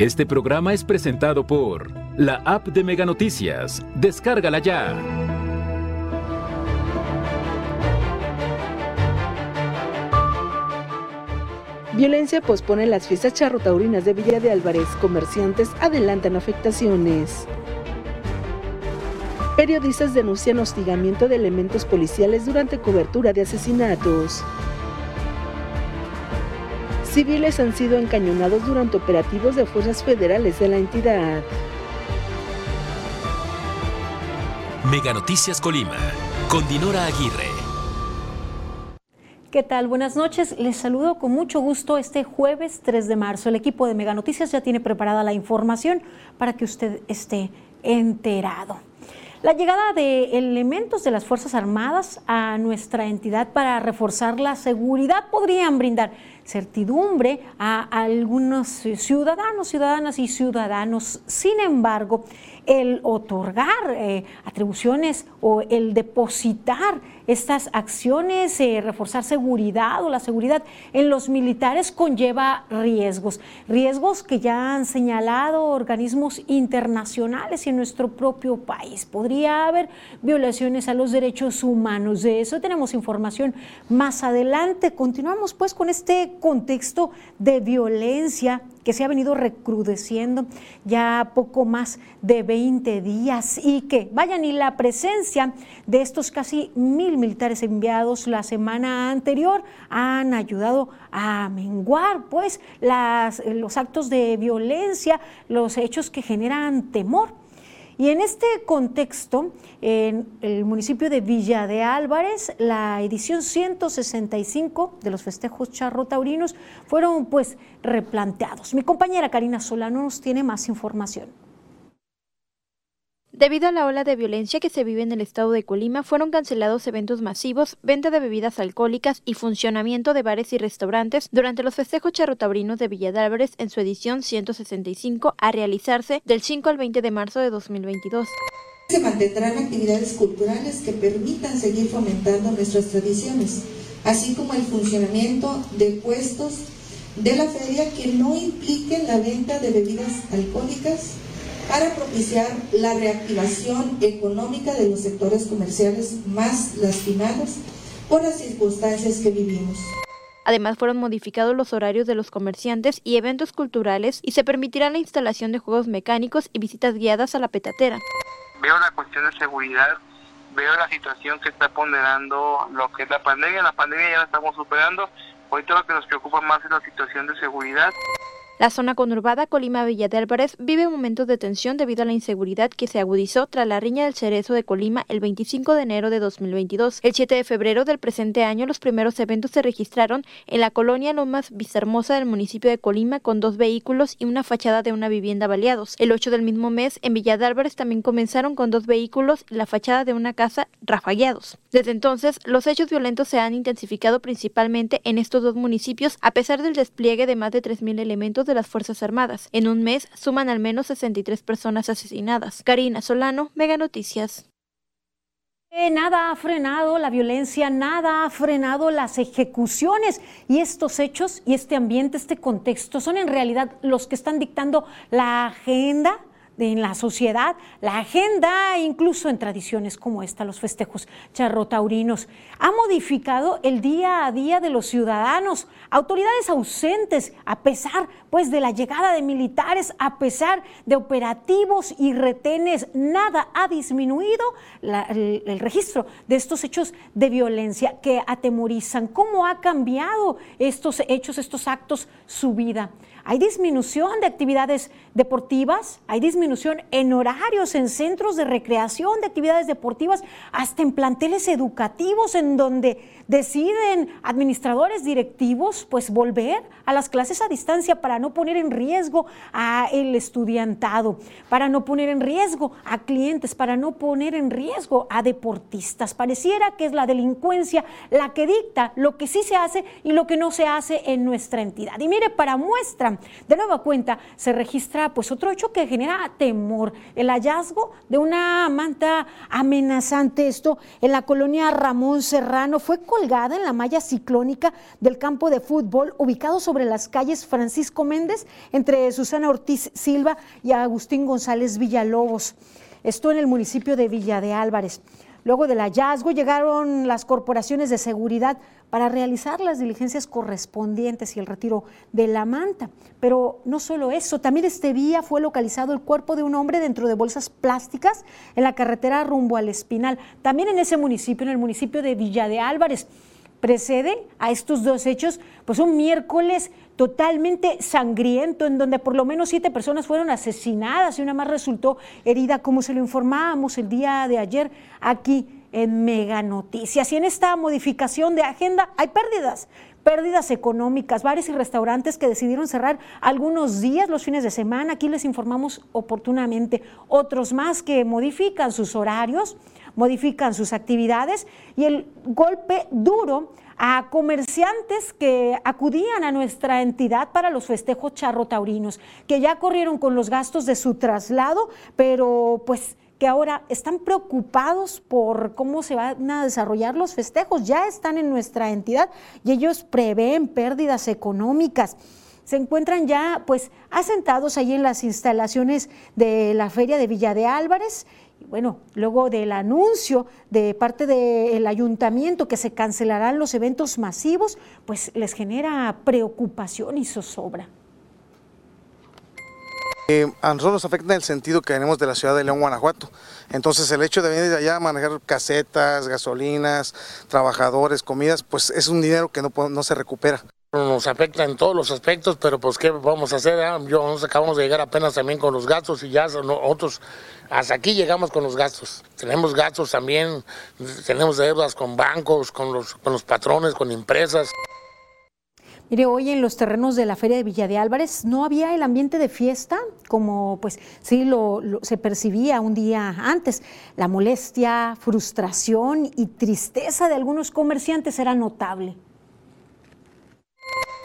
Este programa es presentado por la app de Mega Noticias. Descárgala ya. Violencia pospone las fiestas charrotaurinas de Villa de Álvarez. Comerciantes adelantan afectaciones. Periodistas denuncian hostigamiento de elementos policiales durante cobertura de asesinatos. Civiles han sido encañonados durante operativos de fuerzas federales de la entidad. Mega Noticias Colima, con Dinora Aguirre. ¿Qué tal? Buenas noches. Les saludo con mucho gusto este jueves 3 de marzo. El equipo de Mega Noticias ya tiene preparada la información para que usted esté enterado. La llegada de elementos de las Fuerzas Armadas a nuestra entidad para reforzar la seguridad podrían brindar certidumbre a algunos ciudadanos, ciudadanas y ciudadanos. Sin embargo, el otorgar eh, atribuciones o el depositar estas acciones, eh, reforzar seguridad o la seguridad en los militares conlleva riesgos, riesgos que ya han señalado organismos internacionales y en nuestro propio país. Podría haber violaciones a los derechos humanos. De eso tenemos información más adelante. Continuamos pues con este contexto de violencia que se ha venido recrudeciendo ya poco más de 20 días y que, vayan, y la presencia de estos casi mil militares enviados la semana anterior han ayudado a menguar pues las, los actos de violencia, los hechos que generan temor y en este contexto, en el municipio de Villa de Álvarez, la edición 165 de los festejos charro taurinos fueron pues replanteados. Mi compañera Karina Solano nos tiene más información. Debido a la ola de violencia que se vive en el estado de Colima, fueron cancelados eventos masivos, venta de bebidas alcohólicas y funcionamiento de bares y restaurantes durante los festejos charrotaurinos de Villa de Álvarez en su edición 165 a realizarse del 5 al 20 de marzo de 2022. Se mantendrán actividades culturales que permitan seguir fomentando nuestras tradiciones, así como el funcionamiento de puestos de la feria que no impliquen la venta de bebidas alcohólicas para propiciar la reactivación económica de los sectores comerciales más lastimados por las circunstancias que vivimos. Además, fueron modificados los horarios de los comerciantes y eventos culturales y se permitirá la instalación de juegos mecánicos y visitas guiadas a la petatera. Veo la cuestión de seguridad, veo la situación que está ponderando lo que es la pandemia. La pandemia ya la estamos superando. Hoy todo lo que nos preocupa más es la situación de seguridad. La zona conurbada Colima Villa de Álvarez vive momentos de tensión debido a la inseguridad que se agudizó tras la riña del cerezo de Colima el 25 de enero de 2022. El 7 de febrero del presente año los primeros eventos se registraron en la colonia Lomas Vistahermosa del municipio de Colima con dos vehículos y una fachada de una vivienda baleados. El 8 del mismo mes en Villa de Álvarez también comenzaron con dos vehículos y la fachada de una casa rafagueados. Desde entonces, los hechos violentos se han intensificado principalmente en estos dos municipios a pesar del despliegue de más de 3.000 elementos de las Fuerzas Armadas. En un mes suman al menos 63 personas asesinadas. Karina Solano, Mega Noticias. Eh, nada ha frenado la violencia, nada ha frenado las ejecuciones y estos hechos y este ambiente, este contexto son en realidad los que están dictando la agenda en la sociedad, la agenda, incluso en tradiciones como esta, los festejos charrotaurinos. Ha modificado el día a día de los ciudadanos, autoridades ausentes, a pesar pues de la llegada de militares, a pesar de operativos y retenes, nada ha disminuido el, el registro de estos hechos de violencia que atemorizan. ¿Cómo ha cambiado estos hechos, estos actos, su vida? Hay disminución de actividades deportivas, hay disminución en horarios, en centros de recreación de actividades deportivas, hasta en planteles educativos en donde deciden administradores directivos pues volver a las clases a distancia para no poner en riesgo a el estudiantado, para no poner en riesgo a clientes, para no poner en riesgo a deportistas. Pareciera que es la delincuencia la que dicta lo que sí se hace y lo que no se hace en nuestra entidad. Y mire, para muestra, de nueva cuenta se registra pues otro hecho que genera temor, el hallazgo de una manta amenazante. Esto en la colonia Ramón Serrano fue colgada en la malla ciclónica del campo de fútbol ubicado sobre las calles Francisco Méndez entre Susana Ortiz Silva y Agustín González Villalobos. Esto en el municipio de Villa de Álvarez. Luego del hallazgo llegaron las corporaciones de seguridad para realizar las diligencias correspondientes y el retiro de la manta. Pero no solo eso, también este día fue localizado el cuerpo de un hombre dentro de bolsas plásticas en la carretera rumbo al Espinal, también en ese municipio, en el municipio de Villa de Álvarez. Preceden a estos dos hechos, pues un miércoles totalmente sangriento, en donde por lo menos siete personas fueron asesinadas y una más resultó herida, como se lo informábamos el día de ayer aquí en Mega Noticias. Y en esta modificación de agenda hay pérdidas, pérdidas económicas, bares y restaurantes que decidieron cerrar algunos días, los fines de semana. Aquí les informamos oportunamente. Otros más que modifican sus horarios, modifican sus actividades y el golpe duro a comerciantes que acudían a nuestra entidad para los festejos charrotaurinos, que ya corrieron con los gastos de su traslado, pero pues que ahora están preocupados por cómo se van a desarrollar los festejos, ya están en nuestra entidad y ellos prevén pérdidas económicas se encuentran ya pues asentados ahí en las instalaciones de la feria de Villa de Álvarez. Bueno, luego del anuncio de parte del ayuntamiento que se cancelarán los eventos masivos, pues les genera preocupación y zozobra. Eh, a nosotros nos afecta en el sentido que venimos de la ciudad de León, Guanajuato. Entonces el hecho de venir de allá, manejar casetas, gasolinas, trabajadores, comidas, pues es un dinero que no, se recupera. Nos afecta en todos los aspectos, pero pues qué vamos a hacer, yo nos acabamos de llegar apenas también con los gastos y ya nosotros hasta aquí llegamos con los gastos. Tenemos gastos también, tenemos deudas con bancos, con los patrones, con empresas. Mire, hoy en los terrenos de la Feria de Villa de Álvarez no había el ambiente de fiesta como pues sí lo, se percibía un día antes. La molestia, frustración y tristeza de algunos comerciantes era notable.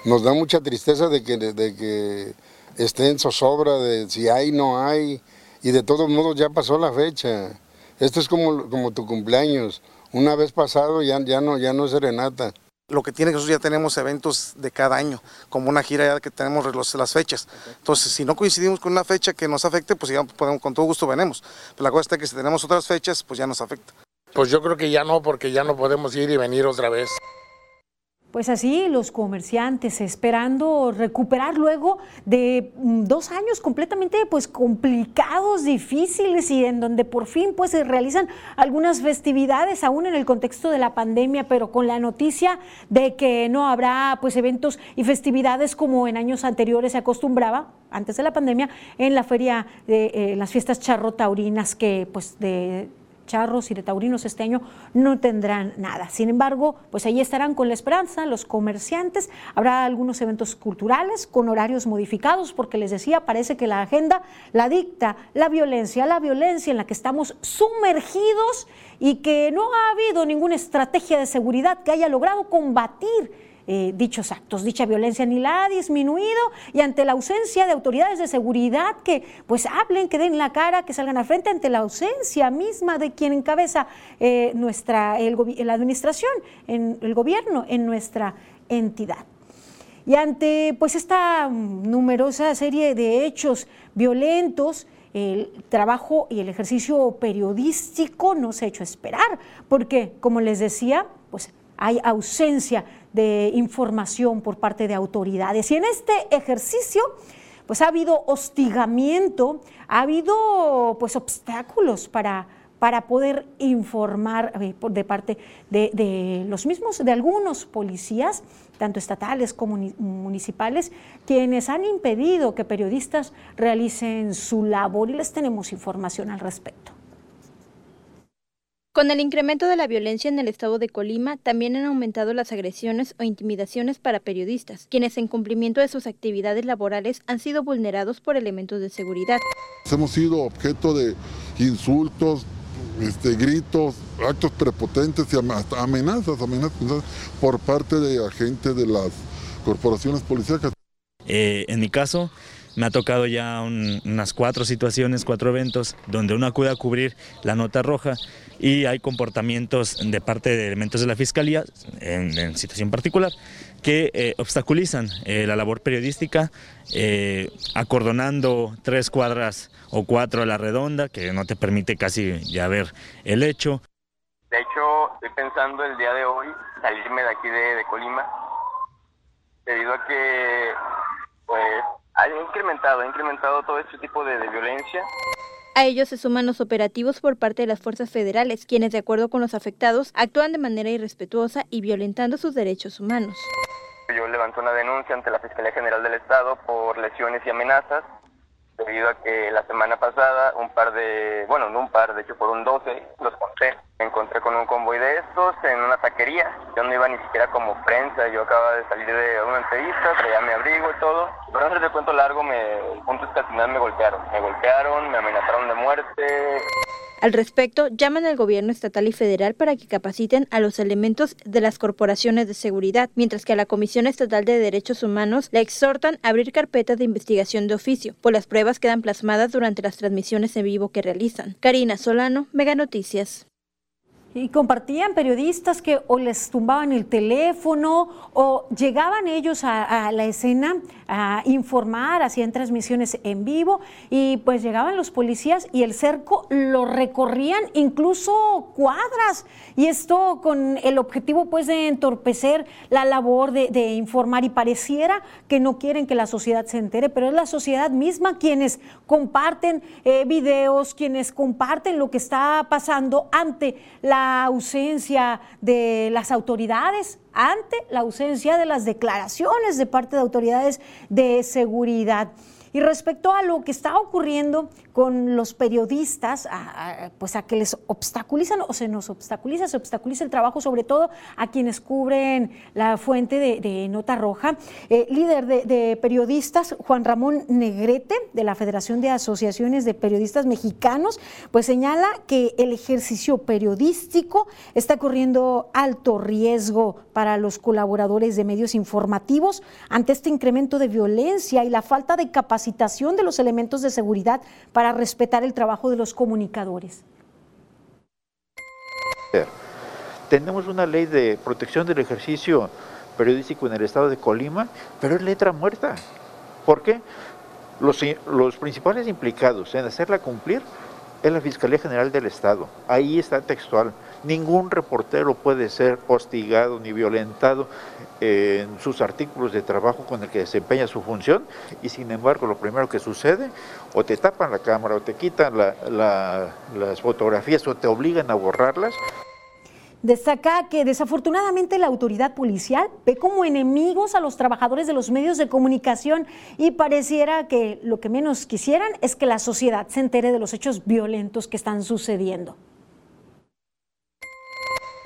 Nos da mucha tristeza de que, de que esté zozobra, de si hay, no hay, y de todos modos ya pasó la fecha. Esto es como, tu cumpleaños. Una vez pasado ya, ya, no, ya no es serenata. Lo que tiene que nosotros ya tenemos eventos de cada año, como una gira ya que tenemos las fechas. Entonces, si no coincidimos con una fecha que nos afecte, pues ya podemos, con todo gusto venemos. Pero la cosa está que si tenemos otras fechas, pues ya nos afecta. Pues yo creo que ya no, porque ya no podemos ir y venir otra vez. Pues así los comerciantes esperando recuperar luego de mm, dos años completamente pues complicados, difíciles y en donde por fin pues se realizan algunas festividades aún en el contexto de la pandemia, pero con la noticia de que no habrá pues eventos y festividades como en años anteriores se acostumbraba antes de la pandemia en la feria de eh, las fiestas charrotaurinas que pues de charros y de taurinos este año no tendrán nada. Sin embargo, pues ahí estarán con la esperanza los comerciantes. Habrá algunos eventos culturales con horarios modificados, porque les decía, parece que la agenda la dicta la violencia, la violencia en la que estamos sumergidos y que no ha habido ninguna estrategia de seguridad que haya logrado combatir eh, dichos actos. Dicha violencia ni la ha disminuido y ante la ausencia de autoridades de seguridad que pues hablen, que den la cara, que salgan al frente ante la ausencia misma de quien encabeza eh, nuestra, la administración, en, el gobierno en nuestra entidad. Y ante pues esta numerosa serie de hechos violentos, el trabajo y el ejercicio periodístico no se ha hecho esperar, porque como les decía, pues hay ausencia de información por parte de autoridades. Y en este ejercicio, pues ha habido hostigamiento, ha habido pues obstáculos para, para poder informar eh, de parte de, de, los mismos, de algunos policías, tanto estatales como municipales, quienes han impedido que periodistas realicen su labor y les tenemos información al respecto. Con el incremento de la violencia en el estado de Colima, también han aumentado las agresiones o intimidaciones para periodistas, quienes en cumplimiento de sus actividades laborales han sido vulnerados por elementos de seguridad. Hemos sido objeto de insultos, este, gritos, actos prepotentes y amenazas, amenazas por parte de agentes de las corporaciones policíacas. Eh, en mi caso, Me ha tocado ya unas cuatro situaciones, cuatro eventos, donde uno acude a cubrir la nota roja y hay comportamientos de parte de elementos de la Fiscalía, en, situación particular, que eh, obstaculizan eh, la labor periodística, eh, acordonando tres cuadras o cuatro a la redonda, que no te permite casi ya ver el hecho. De hecho, estoy pensando el día de hoy salirme de aquí de Colima, debido a que pues ha incrementado, ha incrementado todo este tipo de, violencia. A ellos se suman los operativos por parte de las fuerzas federales, quienes, de acuerdo con los afectados, actúan de manera irrespetuosa y violentando sus derechos humanos. Yo levanté una denuncia ante la Fiscalía General del Estado por lesiones y amenazas debido a que la semana pasada un par de, bueno, no un par, de hecho por un 12, los conté. Me encontré con un convoy de estos en una taquería. Yo no iba ni siquiera como prensa, yo acababa de salir de una entrevista, traía mi abrigo y todo. Pero no de cuento largo, me, el punto es que al final me golpearon. Me golpearon, me amenazaron de muerte. Al respecto, llaman al gobierno estatal y federal para que capaciten a los elementos de las corporaciones de seguridad, mientras que a la Comisión Estatal de Derechos Humanos le exhortan a abrir carpetas de investigación de oficio, pues las pruebas quedan plasmadas durante las transmisiones en vivo que realizan. Karina Solano, Mega Noticias. Y compartían periodistas que o les tumbaban el teléfono o llegaban ellos a, la escena a informar, hacían transmisiones en vivo y pues llegaban los policías y el cerco lo recorrían incluso cuadras. Y esto con el objetivo pues de entorpecer la labor de, informar. Y pareciera que no quieren que la sociedad se entere, pero es la sociedad misma quienes comparten eh, videos, quienes comparten lo que está pasando ante la ausencia de las autoridades, ante la ausencia de las declaraciones de parte de autoridades de seguridad. Y respecto a lo que está ocurriendo con los periodistas, pues a que les obstaculizan o se nos obstaculiza, se obstaculiza el trabajo, sobre todo a quienes cubren la fuente de, Nota Roja. Eh, líder de, periodistas, Juan Ramón Negrete, de la Federación de Asociaciones de Periodistas Mexicanos, pues señala que el ejercicio periodístico está corriendo alto riesgo para los colaboradores de medios informativos ante este incremento de violencia y la falta de capacidad de los elementos de seguridad para respetar el trabajo de los comunicadores. Tenemos una ley de protección del ejercicio periodístico en el estado de Colima, pero es letra muerta. ¿Por qué? Los, los principales implicados en hacerla cumplir es la Fiscalía General del Estado. Ahí está textual. Ningún reportero puede ser hostigado ni violentado en sus artículos de trabajo con el que desempeña su función y sin embargo lo primero que sucede o te tapan la cámara o te quitan las fotografías o te obligan a borrarlas. Destaca que desafortunadamente la autoridad policial ve como enemigos a los trabajadores de los medios de comunicación y pareciera que lo que menos quisieran es que la sociedad se entere de los hechos violentos que están sucediendo.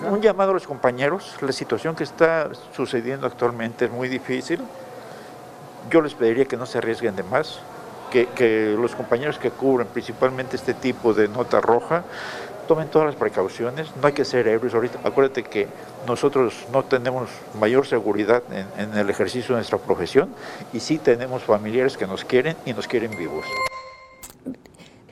Un llamado a los compañeros, la situación que está sucediendo actualmente es muy difícil. Yo les pediría que no se arriesguen de más, que, los compañeros que cubren principalmente este tipo de nota roja tomen todas las precauciones, no hay que ser héroes ahorita. Acuérdate que nosotros no tenemos mayor seguridad en, en el ejercicio de nuestra profesión y sí tenemos familiares que nos quieren y nos quieren vivos.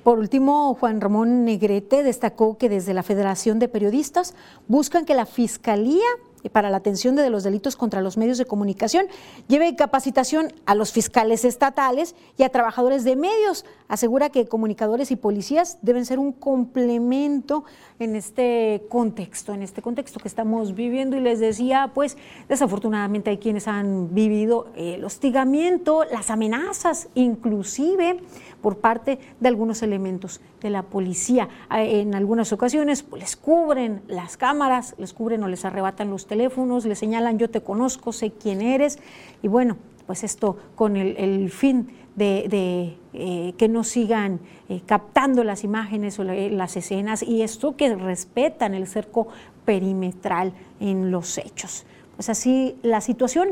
Por último, Juan Ramón Negrete destacó que desde la Federación de Periodistas buscan que la Fiscalía para la atención de los delitos contra los medios de comunicación lleve capacitación a los fiscales estatales y a trabajadores de medios. Asegura que comunicadores y policías deben ser un complemento en este contexto, en este contexto que estamos viviendo. Y les decía, pues desafortunadamente hay quienes han vivido el hostigamiento, las amenazas, inclusive por parte de algunos elementos de la policía. En algunas ocasiones pues, les cubren las cámaras, les cubren o les arrebatan los teléfonos, les señalan yo te conozco, sé quién eres y bueno, pues esto con el, fin de, eh, que no sigan eh, captando las imágenes o las escenas y esto que respetan el cerco perimetral en los hechos. Pues así la situación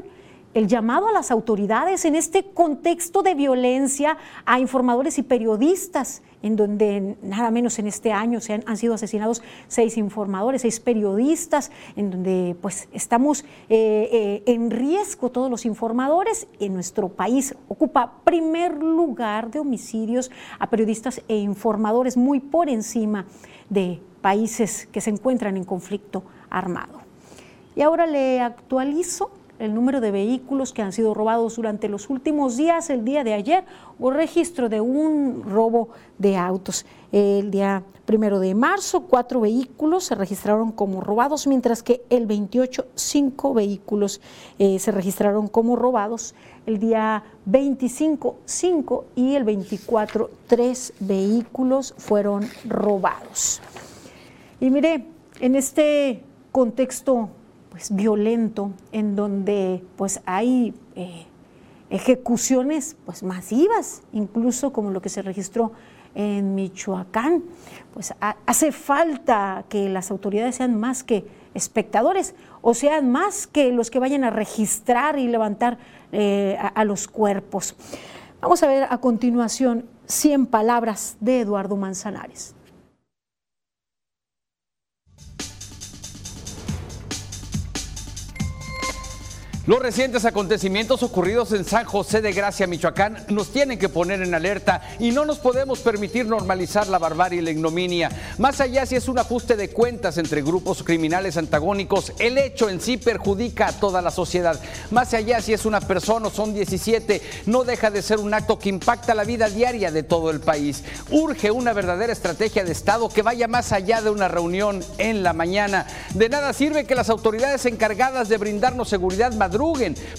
el llamado a las autoridades en este contexto de violencia a informadores y periodistas, en donde nada menos en este año se han, sido asesinados seis informadores, seis periodistas, en donde pues estamos eh, eh, en riesgo todos los informadores. En nuestro país ocupa primer lugar de homicidios a periodistas e informadores, muy por encima de países que se encuentran en conflicto armado. Y ahora le actualizo el número de vehículos que han sido robados durante los últimos días. El día de ayer hubo registro de un robo de autos. El día primero de marzo, cuatro vehículos se registraron como robados, mientras que el 28, cinco vehículos eh, se registraron como robados. El día 25, cinco y el 24, tres vehículos fueron robados. Y mire, en este contexto pues, violento, en donde pues, hay eh, ejecuciones pues, masivas, incluso como lo que se registró en Michoacán. Pues hace falta que las autoridades sean más que espectadores o sean más que los que vayan a registrar y levantar eh, a, a los cuerpos. Vamos a ver a continuación 100 palabras de Eduardo Manzanares. Los recientes acontecimientos ocurridos en San José de Gracia, Michoacán, nos tienen que poner en alerta y no nos podemos permitir normalizar la barbarie y la ignominia. Más allá si es un ajuste de cuentas entre grupos criminales antagónicos, el hecho en sí perjudica a toda la sociedad. Más allá si es una persona o son 17, no deja de ser un acto que impacta la vida diaria de todo el país. Urge una verdadera estrategia de Estado que vaya más allá de una reunión en la mañana. De nada sirve que las autoridades encargadas de brindarnos seguridad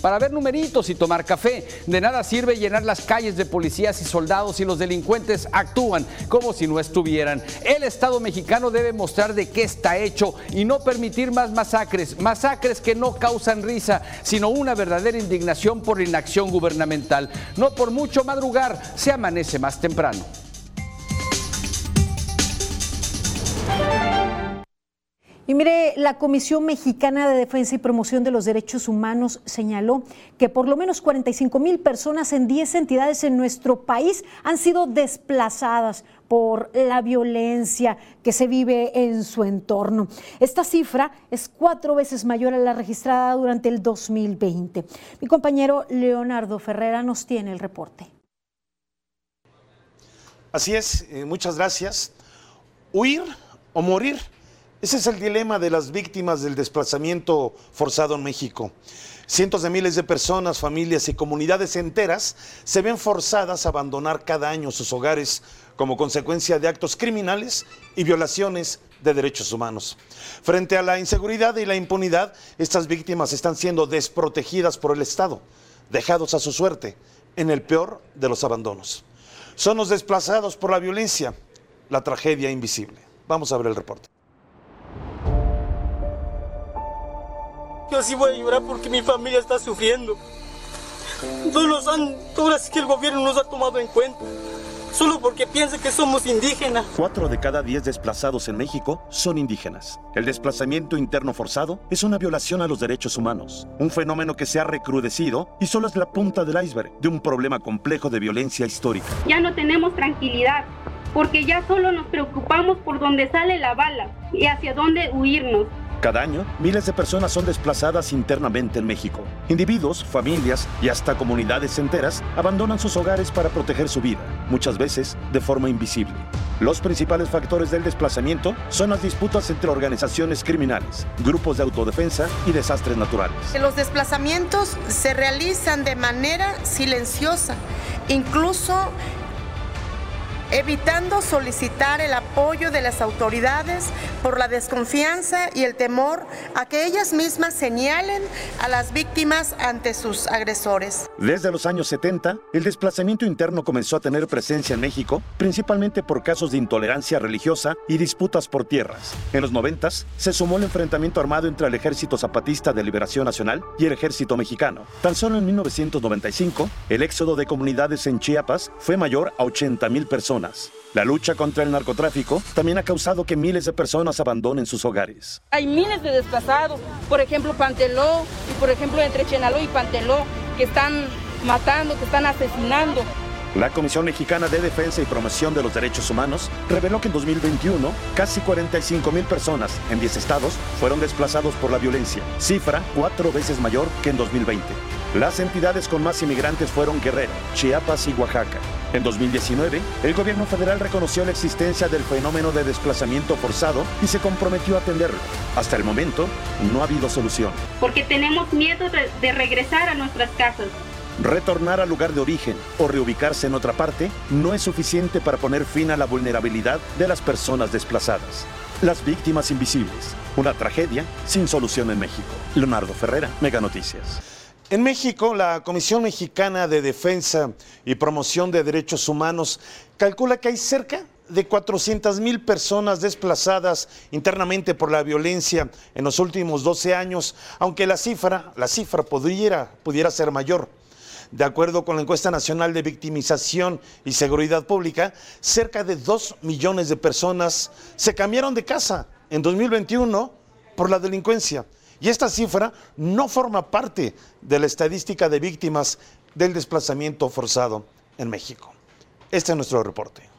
para ver numeritos y tomar café. De nada sirve llenar las calles de policías y soldados si los delincuentes actúan como si no estuvieran. El Estado mexicano debe mostrar de qué está hecho y no permitir más masacres, masacres que no causan risa, sino una verdadera indignación por la inacción gubernamental. No por mucho madrugar, se amanece más temprano. Y mire, la Comisión Mexicana de Defensa y Promoción de los Derechos Humanos señaló que por lo menos 45 mil personas en 10 entidades en nuestro país han sido desplazadas por la violencia que se vive en su entorno. Esta cifra es cuatro veces mayor a la registrada durante el 2020. Mi compañero Leonardo Ferrera nos tiene el reporte. Así es, eh, muchas gracias. Huir o morir ese es el dilema de las víctimas del desplazamiento forzado en México. Cientos de miles de personas, familias y comunidades enteras se ven forzadas a abandonar cada año sus hogares como consecuencia de actos criminales y violaciones de derechos humanos. Frente a la inseguridad y la impunidad, estas víctimas están siendo desprotegidas por el Estado, dejados a su suerte en el peor de los abandonos. Son los desplazados por la violencia, la tragedia invisible. Vamos a ver el reporte. Yo sí voy a llorar porque mi familia está sufriendo. No nos han, ahora sí que el gobierno nos ha tomado en cuenta. Solo porque piensa que somos indígenas. Cuatro de cada diez desplazados en México son indígenas. El desplazamiento interno forzado es una violación a los derechos humanos, un fenómeno que se ha recrudecido y solo es la punta del iceberg de un problema complejo de violencia histórica. Ya no tenemos tranquilidad, porque ya solo nos preocupamos por dónde sale la bala y hacia dónde huirnos. Cada año, miles de personas son desplazadas internamente en México. Individuos, familias y hasta comunidades enteras abandonan sus hogares para proteger su vida, muchas veces de forma invisible. Los principales factores del desplazamiento son las disputas entre organizaciones criminales, grupos de autodefensa y desastres naturales. Los desplazamientos se realizan de manera silenciosa, incluso evitando solicitar el apoyo de las autoridades por la desconfianza y el temor a que ellas mismas señalen a las víctimas ante sus agresores. Desde los años 70, el desplazamiento interno comenzó a tener presencia en México, principalmente por casos de intolerancia religiosa y disputas por tierras. En los 90 se sumó el enfrentamiento armado entre el Ejército Zapatista de Liberación Nacional y el Ejército Mexicano. Tan solo en 1995, el éxodo de comunidades en Chiapas fue mayor a 80 mil personas personas. La lucha contra el narcotráfico también ha causado que miles de personas abandonen sus hogares. Hay miles de desplazados, por ejemplo Panteló y por ejemplo entre Chenaló y Panteló, que están matando, que están asesinando. La Comisión Mexicana de Defensa y Promoción de los Derechos Humanos reveló que en 2021 casi 45 mil personas en 10 estados fueron desplazados por la violencia, cifra cuatro veces mayor que en 2020. Las entidades con más inmigrantes fueron Guerrero, Chiapas y Oaxaca. En 2019, el gobierno federal reconoció la existencia del fenómeno de desplazamiento forzado y se comprometió a atenderlo. Hasta el momento, no ha habido solución. Porque tenemos miedo de, de regresar a nuestras casas. Retornar al lugar de origen o reubicarse en otra parte no es suficiente para poner fin a la vulnerabilidad de las personas desplazadas. Las víctimas invisibles. Una tragedia sin solución en México. Leonardo Ferrera, Mega Noticias. En México, la Comisión Mexicana de Defensa y Promoción de Derechos Humanos calcula que hay cerca de 400 mil personas desplazadas internamente por la violencia en los últimos 12 años, aunque la cifra, la cifra pudiera, pudiera ser mayor. De acuerdo con la encuesta nacional de victimización y seguridad pública, cerca de 2 millones de personas se cambiaron de casa en 2021 por la delincuencia. Y esta cifra no forma parte de la estadística de víctimas del desplazamiento forzado en México. Este es nuestro reporte.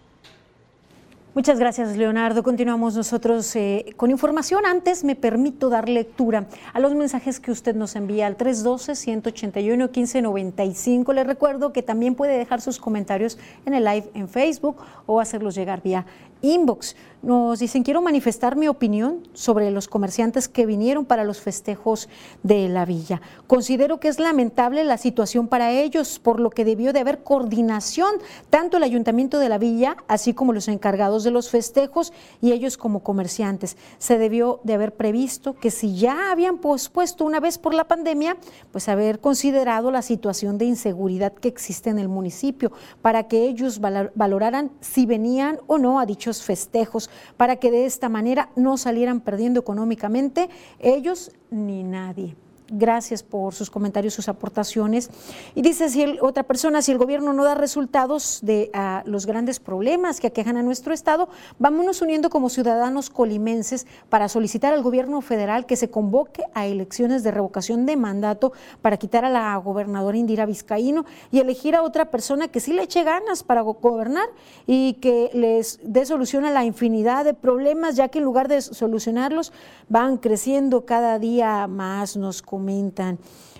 Muchas gracias, Leonardo. Continuamos nosotros eh, con información. Antes me permito dar lectura a los mensajes que usted nos envía al 312-181-1595. Le recuerdo que también puede dejar sus comentarios en el live en Facebook o hacerlos llegar vía inbox. Nos dicen, quiero manifestar mi opinión sobre los comerciantes que vinieron para los festejos de la villa. Considero que es lamentable la situación para ellos, por lo que debió de haber coordinación, tanto el ayuntamiento de la villa, así como los encargados de los festejos y ellos como comerciantes. Se debió de haber previsto que si ya habían pospuesto una vez por la pandemia, pues haber considerado la situación de inseguridad que existe en el municipio, para que ellos valoraran si venían o no a dichos festejos para que de esta manera no salieran perdiendo económicamente ellos ni nadie. Gracias por sus comentarios, sus aportaciones. Y dice si otra persona, si el gobierno no da resultados de los grandes problemas que aquejan a nuestro Estado, vámonos uniendo como ciudadanos colimenses para solicitar al gobierno federal que se convoque a elecciones de revocación de mandato para quitar a la gobernadora Indira Vizcaíno y elegir a otra persona que sí le eche ganas para gobernar y que les dé solución a la infinidad de problemas, ya que en lugar de solucionarlos van creciendo cada día más, nos comentan.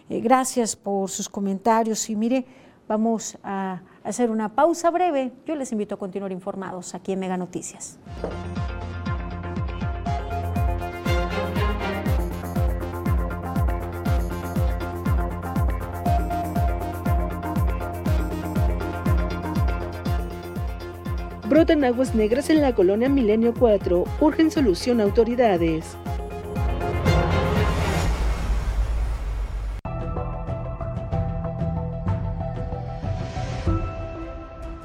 Eh, gracias por sus comentarios y mire, vamos a hacer una pausa breve. Yo les invito a continuar informados aquí en Mega Noticias. Brotan aguas negras en la colonia Milenio 4. Urgen solución autoridades.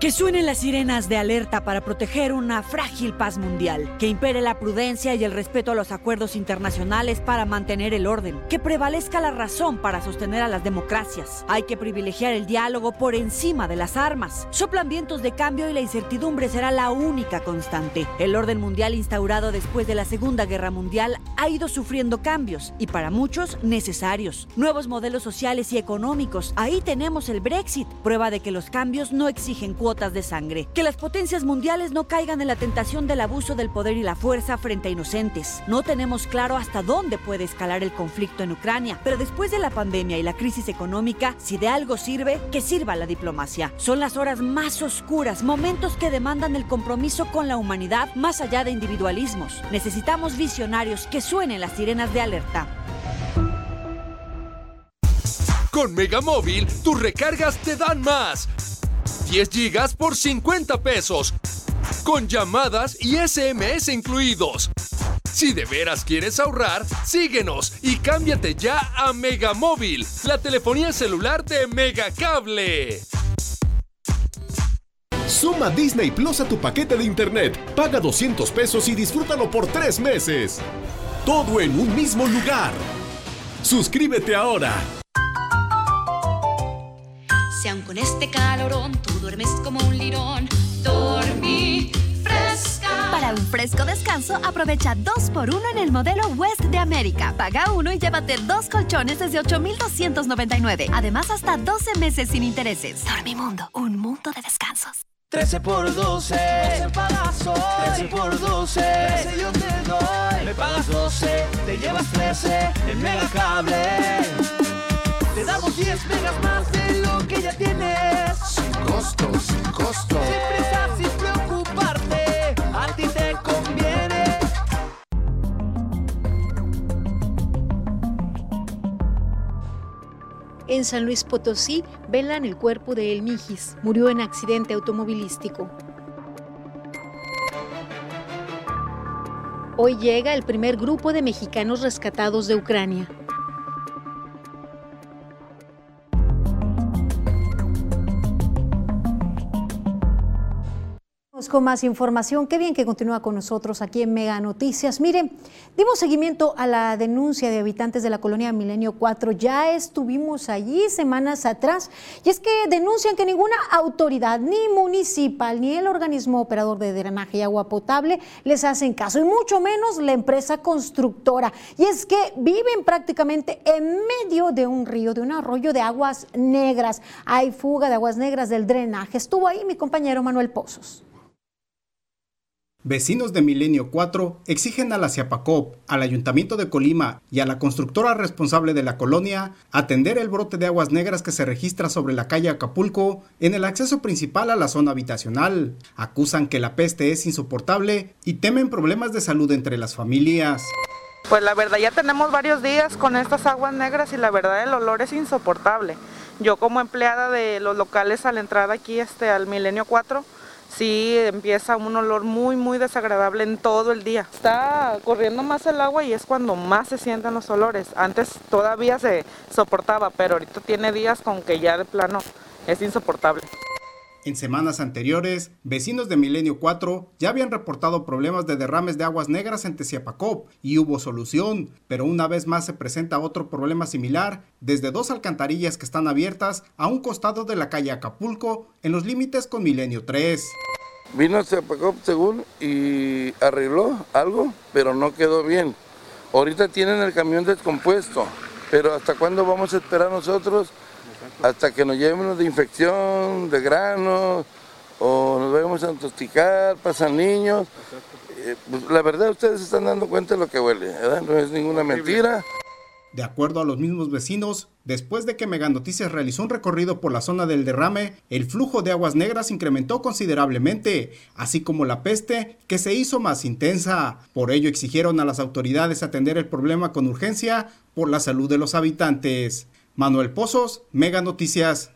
Que suenen las sirenas de alerta para proteger una frágil paz mundial. Que impere la prudencia y el respeto a los acuerdos internacionales para mantener el orden. Que prevalezca la razón para sostener a las democracias. Hay que privilegiar el diálogo por encima de las armas. Soplan vientos de cambio y la incertidumbre será la única constante. El orden mundial instaurado después de la Segunda Guerra Mundial ha ido sufriendo cambios y para muchos necesarios. Nuevos modelos sociales y económicos. Ahí tenemos el Brexit, prueba de que los cambios no exigen cuotas de sangre. Que las potencias mundiales no caigan en la tentación del abuso del poder y la fuerza frente a inocentes. No tenemos claro hasta dónde puede escalar el conflicto en Ucrania, pero después de la pandemia y la crisis económica, si de algo sirve, que sirva la diplomacia. Son las horas más oscuras, momentos que demandan el compromiso con la humanidad más allá de individualismos. Necesitamos visionarios que suenen las sirenas de alerta. Con Megamóvil, tus recargas te dan más. 10 gigas por 50 pesos, con llamadas y SMS incluidos. Si de veras quieres ahorrar, síguenos y cámbiate ya a Megamóvil, la telefonía celular de Megacable. Suma Disney Plus a tu paquete de internet. Paga 200 pesos y disfrútalo por 3 meses. Todo en un mismo lugar. Suscríbete ahora. Si aun con este calorón tú duermes como un lirón, dormí fresca. Para un fresco descanso, aprovecha 2x1 en el modelo West de América. Paga uno y llévate dos colchones desde 8,299. Además, hasta 12 meses sin intereses. Dormimundo, un mundo de descansos. 13 por 12, 12 pagas hoy. 13 por 12, 13 yo te doy. Me pagas 12, te llevas 13 en Megacable. Te damos 10 megas más de lo que ya tienes. Sin costo, sin costo. Sin prisa, sin preocuparte, a ti te conviene. En San Luis Potosí velan el cuerpo de El Mijis. Murió en accidente automovilístico. Hoy llega el primer grupo de mexicanos rescatados de Ucrania. Con más información, qué bien que continúa con nosotros aquí en Mega Noticias. Mire, dimos seguimiento a la denuncia de habitantes de la colonia Milenio 4. Ya estuvimos allí semanas atrás y es que denuncian que ninguna autoridad, ni municipal, ni el organismo operador de drenaje y agua potable les hacen caso, y mucho menos la empresa constructora. Y es que viven prácticamente en medio de un río, de un arroyo de aguas negras. Hay fuga de aguas negras del drenaje. Estuvo ahí mi compañero Manuel Pozos. Vecinos de Milenio 4 exigen a la Ciapacop, al Ayuntamiento de Colima y a la constructora responsable de la colonia atender el brote de aguas negras que se registra sobre la calle Acapulco en el acceso principal a la zona habitacional. Acusan que la peste es insoportable y temen problemas de salud entre las familias. Pues la verdad ya tenemos varios días con estas aguas negras y la verdad el olor es insoportable. Yo como empleada de los locales al entrar aquí este, al Milenio 4, sí empieza un olor muy muy desagradable en todo el día. Está corriendo más el agua y es cuando más se sienten los olores. Antes todavía se soportaba, pero ahorita tiene días con que ya de plano es insoportable. En semanas anteriores, vecinos de Milenio 4 ya habían reportado problemas de derrames de aguas negras en Teciapacop y hubo solución, pero una vez más se presenta otro problema similar desde dos alcantarillas que están abiertas a un costado de la calle Acapulco en los límites con Milenio 3. Vino a según y arregló algo, pero no quedó bien. Ahorita tienen el camión descompuesto, pero ¿hasta cuándo vamos a esperar nosotros? Hasta que nos lleven de infección, de granos, o nos vayamos a intoxicar, pasan niños. Eh, pues, la verdad ustedes se están dando cuenta de lo que huele, ¿verdad? No es ninguna mentira. De acuerdo a los mismos vecinos, después de que Mega Noticias realizó un recorrido por la zona del derrame, el flujo de aguas negras incrementó considerablemente, así como la peste, que se hizo más intensa. Por ello exigieron a las autoridades atender el problema con urgencia por la salud de los habitantes. Manuel Pozos, Mega Noticias.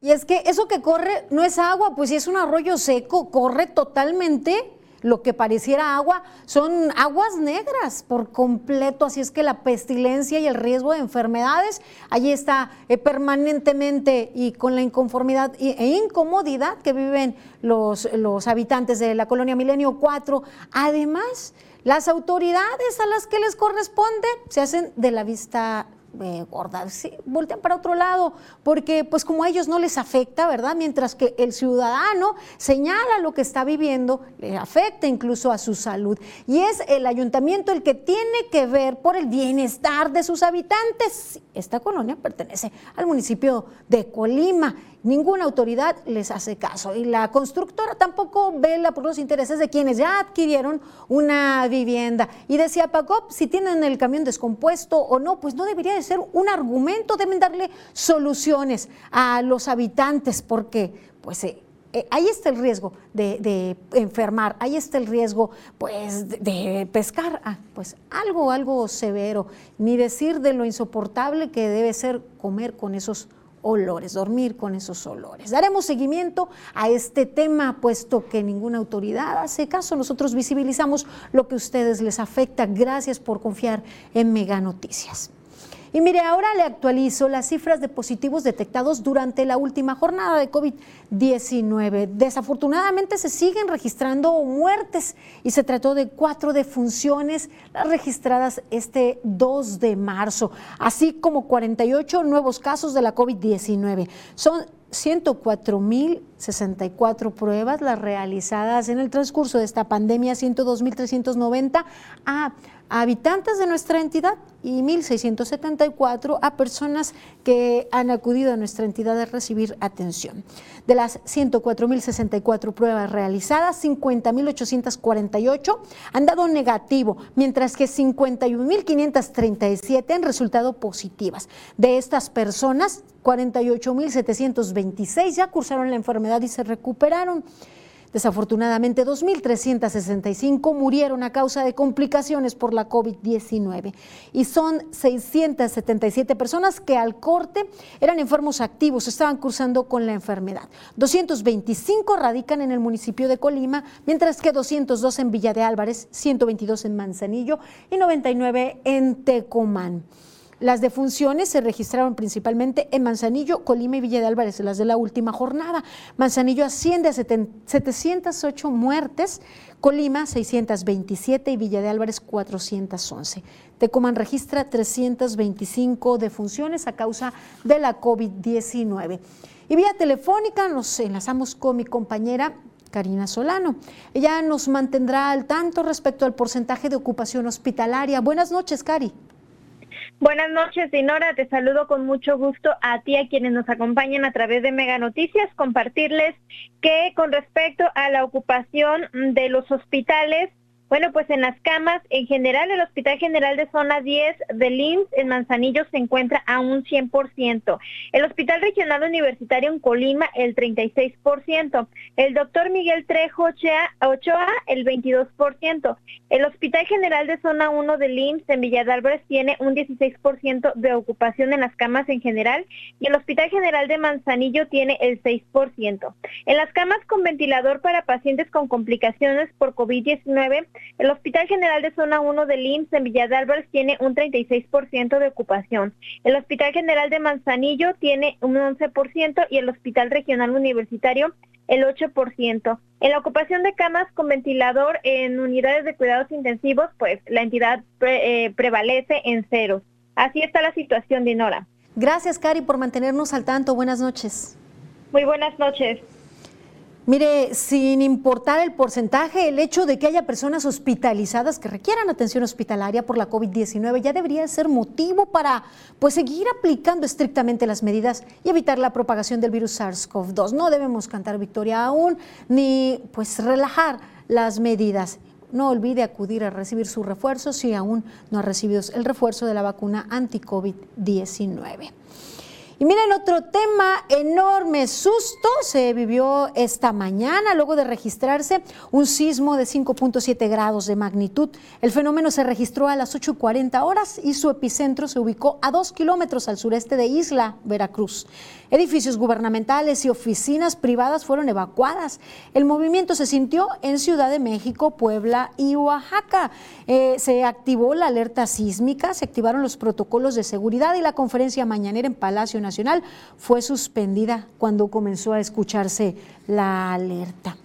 Y es que eso que corre no es agua, pues si es un arroyo seco, corre totalmente lo que pareciera agua, son aguas negras por completo, así es que la pestilencia y el riesgo de enfermedades allí está eh, permanentemente y con la inconformidad e incomodidad que viven los, los habitantes de la colonia Milenio 4. Además, las autoridades a las que les corresponde se hacen de la vista eh, gorda, voltean para otro lado, porque pues como a ellos no les afecta, ¿verdad? Mientras que el ciudadano señala lo que está viviendo, le afecta incluso a su salud. Y es el ayuntamiento el que tiene que ver por el bienestar de sus habitantes. Esta colonia pertenece al municipio de Colima ninguna autoridad les hace caso. Y la constructora tampoco vela por los intereses de quienes ya adquirieron una vivienda. Y decía Pacop, si tienen el camión descompuesto o no, pues no debería de ser un argumento, deben darle soluciones a los habitantes porque pues eh, eh, ahí está el riesgo de, enfermar, ahí está el riesgo pues de, pescar, ah, pues algo, algo severo, ni decir de lo insoportable que debe ser comer con esos olores, dormir con esos olores. Daremos seguimiento a este tema, puesto que ninguna autoridad hace caso. Nosotros visibilizamos lo que a ustedes les afecta. Gracias por confiar en Mega Noticias. Y mire, ahora le actualizo las cifras de positivos detectados durante la última jornada de COVID-19. Desafortunadamente se siguen registrando muertes y se trató de cuatro defunciones registradas este 2 de marzo, así como 48 nuevos casos de la COVID-19. Son 104.064 pruebas las realizadas en el transcurso de esta pandemia, 102.390 a habitantes de nuestra entidad y 1.674 a personas que han acudido a nuestra entidad a recibir atención. De las 104.064 pruebas realizadas, 50.848 han dado negativo, mientras que 51.537 han resultado positivas. De estas personas, 48.726 ya cursaron la enfermedad y se recuperaron. Desafortunadamente, 2.365 murieron a causa de complicaciones por la COVID-19 y son 677 personas que al corte eran enfermos activos, estaban cursando con la enfermedad. 225 radican en el municipio de Colima, mientras que 202 en Villa de Álvarez, 122 en Manzanillo y 99 en Tecomán. Las defunciones se registraron principalmente en Manzanillo, Colima y Villa de Álvarez, las de la última jornada. Manzanillo asciende a 708 muertes, Colima 627 y Villa de Álvarez 411. Tecomán registra 325 defunciones a causa de la COVID-19. Y vía telefónica nos enlazamos con mi compañera Karina Solano. Ella nos mantendrá al tanto respecto al porcentaje de ocupación hospitalaria. Buenas noches, Cari. Buenas noches, Dinora. Te saludo con mucho gusto a ti, a quienes nos acompañan a través de Mega Noticias, compartirles que con respecto a la ocupación de los hospitales, bueno, pues en las camas, en general, el Hospital General de Zona 10 de Linz en Manzanillo se encuentra a un 100%. El Hospital Regional Universitario en Colima, el 36%. El doctor Miguel Trejo Ochoa, el 22%. El Hospital General de Zona 1 de Linz en Villa tiene un 16% de ocupación en las camas en general y el Hospital General de Manzanillo tiene el 6%. En las camas con ventilador para pacientes con complicaciones por COVID-19, el Hospital General de Zona 1 del IMSS en Villa de Álvarez tiene un 36% de ocupación. El Hospital General de Manzanillo tiene un 11% y el Hospital Regional Universitario el 8%. En la ocupación de camas con ventilador en unidades de cuidados intensivos, pues la entidad eh, prevalece en cero. Así está la situación, Dinora. Gracias, Cari, por mantenernos al tanto. Buenas noches. Muy buenas noches. Mire, sin importar el porcentaje, el hecho de que haya personas hospitalizadas que requieran atención hospitalaria por la COVID-19 ya debería ser motivo para pues seguir aplicando estrictamente las medidas y evitar la propagación del virus SARS-CoV-2. No debemos cantar victoria aún ni pues relajar las medidas. No olvide acudir a recibir su refuerzo si aún no ha recibido el refuerzo de la vacuna anti-COVID-19. Y miren, otro tema, enorme susto se vivió esta mañana luego de registrarse un sismo de 5.7 grados de magnitud. El fenómeno se registró a las 8.40 horas y su epicentro se ubicó a dos kilómetros al sureste de Isla, Veracruz. Edificios gubernamentales y oficinas privadas fueron evacuadas. El movimiento se sintió en Ciudad de México, Puebla y Oaxaca. Eh, se activó la alerta sísmica, se activaron los protocolos de seguridad y la conferencia mañanera en Palacio Nacional fue suspendida cuando comenzó a escucharse la alerta.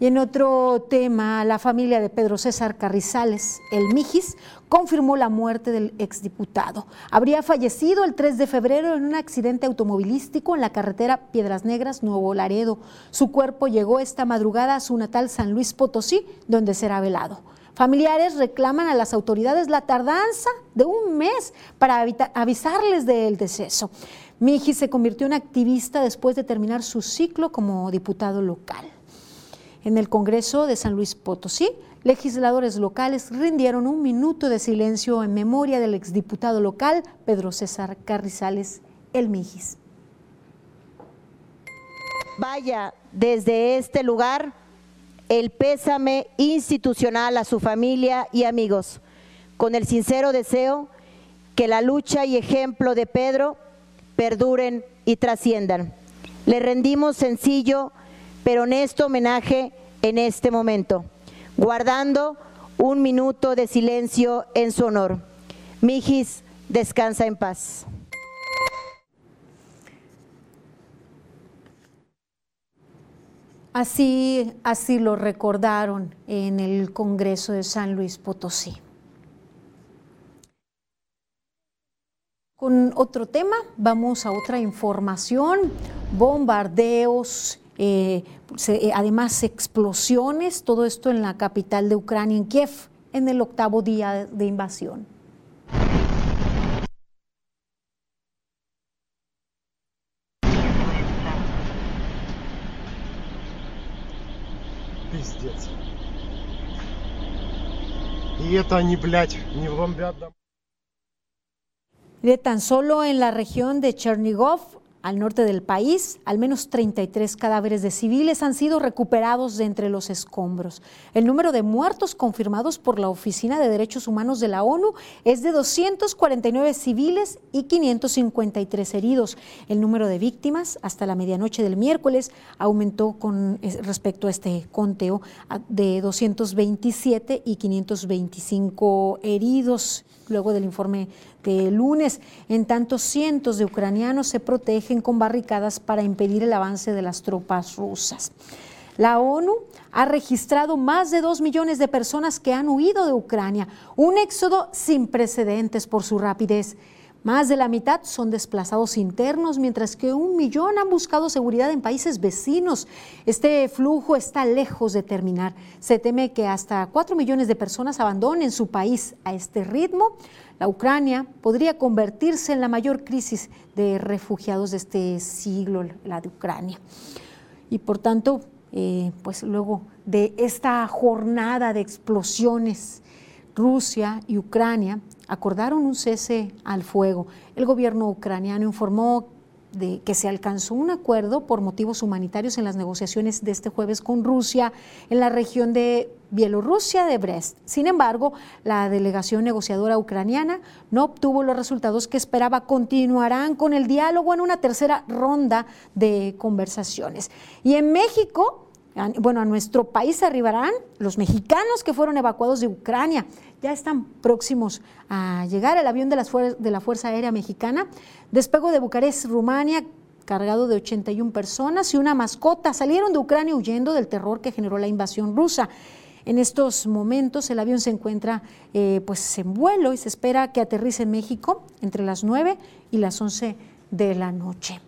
Y en otro tema, la familia de Pedro César Carrizales, el Mijis, confirmó la muerte del exdiputado. Habría fallecido el 3 de febrero en un accidente automovilístico en la carretera Piedras Negras, Nuevo Laredo. Su cuerpo llegó esta madrugada a su natal San Luis Potosí, donde será velado. Familiares reclaman a las autoridades la tardanza de un mes para avisarles del deceso. Mijis se convirtió en activista después de terminar su ciclo como diputado local. En el Congreso de San Luis Potosí, legisladores locales rindieron un minuto de silencio en memoria del exdiputado local Pedro César Carrizales El Mijis. Vaya desde este lugar el pésame institucional a su familia y amigos, con el sincero deseo que la lucha y ejemplo de Pedro perduren y trasciendan. Le rendimos sencillo pero honesto homenaje en este momento, guardando un minuto de silencio en su honor. Mijis, Descansa en paz. Así, así lo recordaron en el Congreso de San Luis Potosí. Con otro tema, vamos a otra información, bombardeos, eh, se, eh, además explosiones, todo esto en la capital de Ucrania, en Kiev, en el octavo día de invasión. Пиздец. И это они, блядь, не бомбят дом. De tan solo en la región de Chernigov, al norte del país, al menos 33 cadáveres de civiles han sido recuperados de entre los escombros. El número de muertos confirmados por la Oficina de Derechos Humanos de la ONU es de 249 civiles y 553 heridos. El número de víctimas hasta la medianoche del miércoles aumentó con respecto a este conteo de 227 y 525 heridos luego del informe de lunes. En tanto, cientos de ucranianos se protegen con barricadas para impedir el avance de las tropas rusas. La ONU ha registrado más de dos millones de personas que han huido de Ucrania, un éxodo sin precedentes por su rapidez. Más de la mitad son desplazados internos, mientras que un millón han buscado seguridad en países vecinos. Este flujo está lejos de terminar. Se teme que hasta cuatro millones de personas abandonen su país a este ritmo. La Ucrania podría convertirse en la mayor crisis de refugiados de este siglo, la de Ucrania. Y por tanto, eh, pues luego de esta jornada de explosiones, Rusia y Ucrania acordaron un cese al fuego. El gobierno ucraniano informó de que se alcanzó un acuerdo por motivos humanitarios en las negociaciones de este jueves con Rusia en la región de Bielorrusia de Brest. Sin embargo, la delegación negociadora ucraniana no obtuvo los resultados que esperaba. Continuarán con el diálogo en una tercera ronda de conversaciones. Y en México, bueno, a nuestro país arribarán los mexicanos que fueron evacuados de Ucrania. Ya están próximos a llegar el avión de, las de la Fuerza Aérea Mexicana. Despego de Bucarest, Rumania, cargado de 81 personas y una mascota. Salieron de Ucrania huyendo del terror que generó la invasión rusa. En estos momentos el avión se encuentra eh, pues en vuelo y se espera que aterrice en México entre las 9 y las 11 de la noche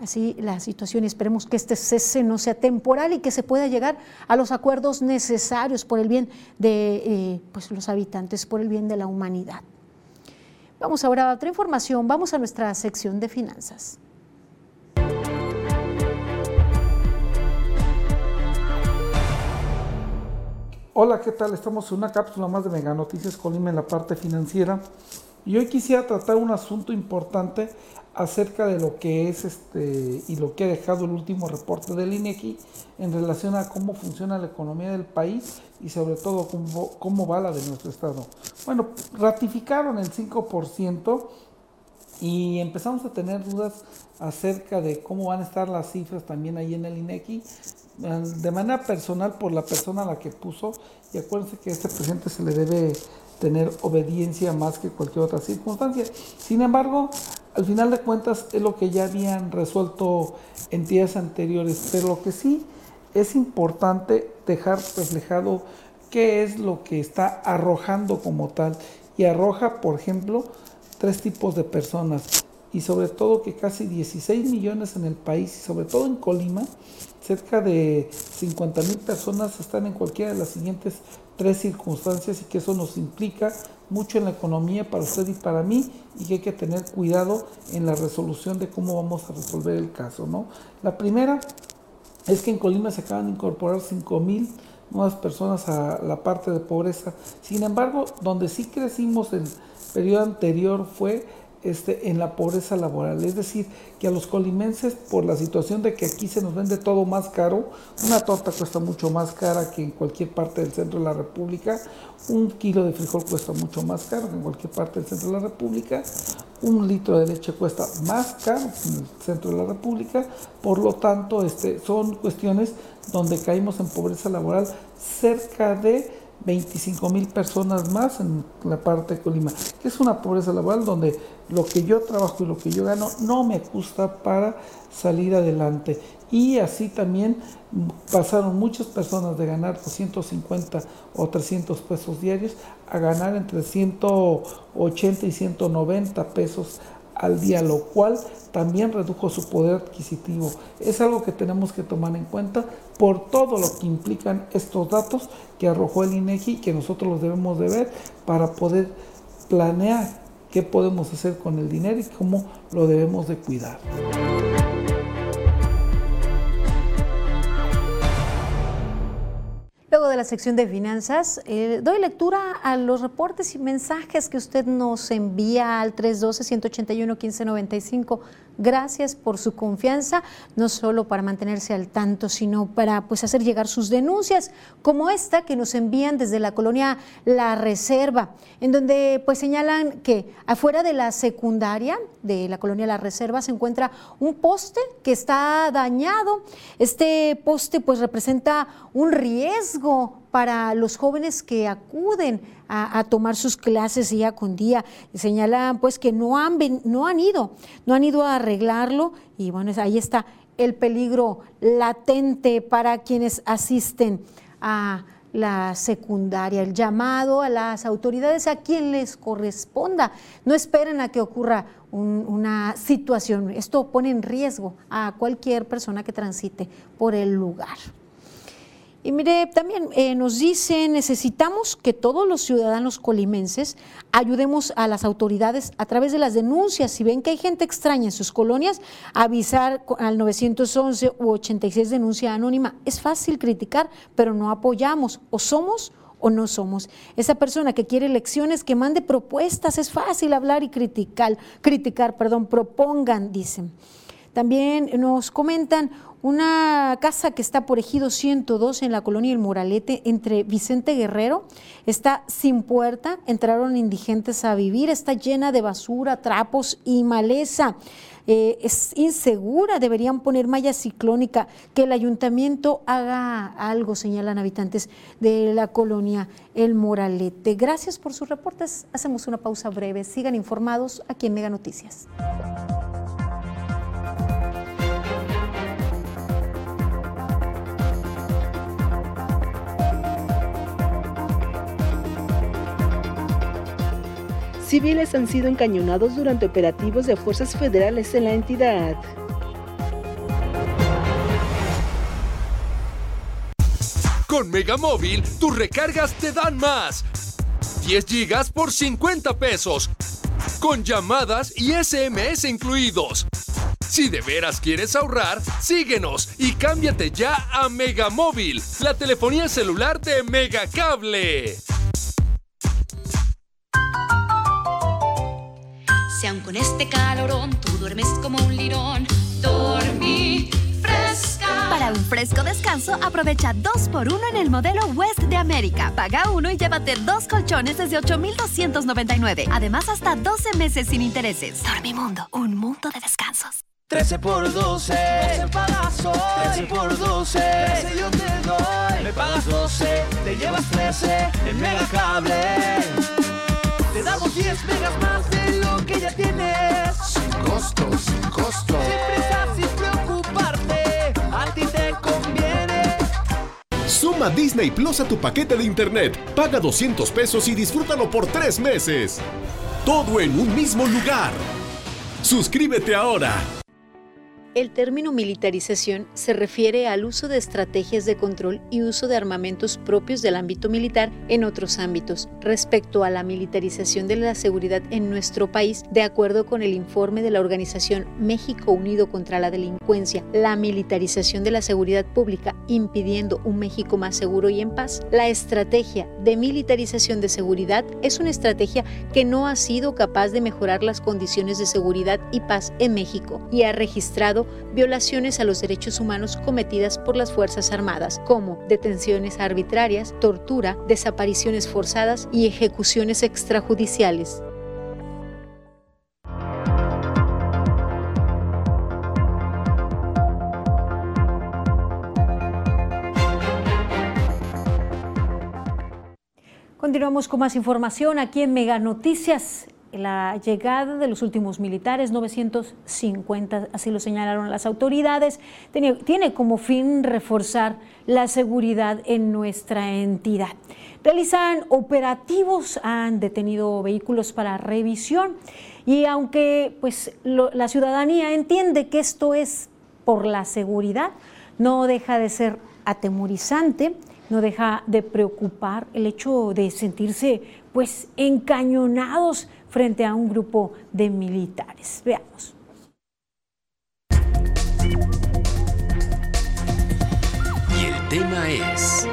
así la situación y esperemos que este cese no sea temporal y que se pueda llegar a los acuerdos necesarios por el bien de eh, pues, los habitantes, por el bien de la humanidad. Vamos ahora a otra información, vamos a nuestra sección de finanzas. Hola, ¿qué tal? Estamos en una cápsula más de Mega Noticias Colima en la parte financiera y hoy quisiera tratar un asunto importante acerca de lo que es este y lo que ha dejado el último reporte del INEGI en relación a cómo funciona la economía del país y sobre todo cómo, cómo va la de nuestro estado. Bueno, ratificaron el 5% y empezamos a tener dudas acerca de cómo van a estar las cifras también ahí en el INEGI de manera personal por la persona a la que puso y acuérdense que a este presidente se le debe tener obediencia más que cualquier otra circunstancia. Sin embargo, al final de cuentas es lo que ya habían resuelto en días anteriores, pero lo que sí es importante dejar reflejado qué es lo que está arrojando como tal. Y arroja, por ejemplo, tres tipos de personas y sobre todo que casi 16 millones en el país y sobre todo en Colima, cerca de 50 mil personas están en cualquiera de las siguientes tres circunstancias y que eso nos implica mucho en la economía para usted y para mí y que hay que tener cuidado en la resolución de cómo vamos a resolver el caso. ¿no? La primera es que en Colima se acaban de incorporar 5 mil nuevas personas a la parte de pobreza. Sin embargo, donde sí crecimos el periodo anterior fue este, en la pobreza laboral. Es decir, que a los colimenses, por la situación de que aquí se nos vende todo más caro, una torta cuesta mucho más cara que en cualquier parte del centro de la República, un kilo de frijol cuesta mucho más caro que en cualquier parte del centro de la República, un litro de leche cuesta más caro que en el centro de la República, por lo tanto, este, son cuestiones donde caímos en pobreza laboral cerca de 25 mil personas más en la parte de Colima, que es una pobreza laboral donde lo que yo trabajo y lo que yo gano no me gusta para salir adelante. Y así también pasaron muchas personas de ganar 250 o 300 pesos diarios a ganar entre 180 y 190 pesos al día, lo cual también redujo su poder adquisitivo. Es algo que tenemos que tomar en cuenta por todo lo que implican estos datos que arrojó el INEGI que nosotros los debemos de ver para poder planear qué podemos hacer con el dinero y cómo lo debemos de cuidar. Luego de la sección de finanzas, eh, doy lectura a los reportes y mensajes que usted nos envía al 312-181-1595. Gracias por su confianza, no solo para mantenerse al tanto, sino para pues, hacer llegar sus denuncias, como esta que nos envían desde la colonia La Reserva, en donde pues señalan que afuera de la secundaria de la colonia La Reserva se encuentra un poste que está dañado. Este poste pues representa un riesgo para los jóvenes que acuden a, tomar sus clases día con día. Señalan pues que no han, no han ido, no han ido a arreglarlo y bueno, ahí está el peligro latente para quienes asisten a la secundaria, el llamado a las autoridades a quien les corresponda. No esperen a que ocurra una situación. Esto pone en riesgo a cualquier persona que transite por el lugar. Y mire, también eh, nos dice, necesitamos que todos los ciudadanos colimenses ayudemos a las autoridades a través de las denuncias. Si ven que hay gente extraña en sus colonias, avisar al 911 u 86 denuncia anónima. Es fácil criticar, pero no apoyamos. O somos o no somos. Esa persona que quiere elecciones, que mande propuestas, es fácil hablar y criticar, criticar, perdón, propongan, dicen. También nos comentan una casa que está por Ejido 102 en la colonia El Moralete, entre Vicente Guerrero, está sin puerta, entraron indigentes a vivir, está llena de basura, trapos y maleza. Eh, es insegura, deberían poner malla ciclónica, que el ayuntamiento haga algo, señalan habitantes de la colonia El Moralete. Gracias por sus reportes. Hacemos una pausa breve. Sigan informados aquí en Mega Noticias. Civiles han sido encañonados durante operativos de fuerzas federales en la entidad. Con Megamóvil, tus recargas te dan más. 10 gigas por 50 pesos. Con llamadas y SMS incluidos. Si de veras quieres ahorrar, síguenos y cámbiate ya a Megamóvil, la telefonía celular de Megacable. Si aún con este calorón tú duermes como un lirón, dormí fresca. Para un fresco descanso, aprovecha 2 por 1 en el modelo West de América. Paga uno y llévate dos colchones desde 8,299. Además, hasta 12 meses sin intereses. Dormimundo, un mundo de descansos. 13 por 12, 12 pagas hoy. 13 por 12, 13 yo te doy. Me pagas 12, te llevas 13 en Megacable. Te damos 10 megas más de lo que ya tienes. Sin costo, sin costo. Sin prisa, sin preocuparte. A ti te conviene. Suma Disney Plus a tu paquete de internet. Paga 200 pesos y disfrútalo por 3 meses. Todo en un mismo lugar. Suscríbete ahora. El término militarización se refiere al uso de estrategias de control y uso de armamentos propios del ámbito militar en otros ámbitos. Respecto a la militarización de la seguridad en nuestro país, de acuerdo con el informe de la organización México Unido contra la Delincuencia, la militarización de la seguridad pública impidiendo un México más seguro y en paz, la estrategia de militarización de seguridad es una estrategia que no ha sido capaz de mejorar las condiciones de seguridad y paz en México y ha registrado violaciones a los derechos humanos cometidas por las Fuerzas Armadas, como detenciones arbitrarias, tortura, desapariciones forzadas y ejecuciones extrajudiciales. Continuamos con más información aquí en Mega Noticias. La llegada de los últimos militares, 950, así lo señalaron las autoridades, tiene, como fin reforzar la seguridad en nuestra entidad. Realizan operativos, han detenido vehículos para revisión y aunque pues, la ciudadanía entiende que esto es por la seguridad, no deja de ser atemorizante no deja de preocupar el hecho de sentirse pues encañonados frente a un grupo de militares. Veamos. Y el tema es...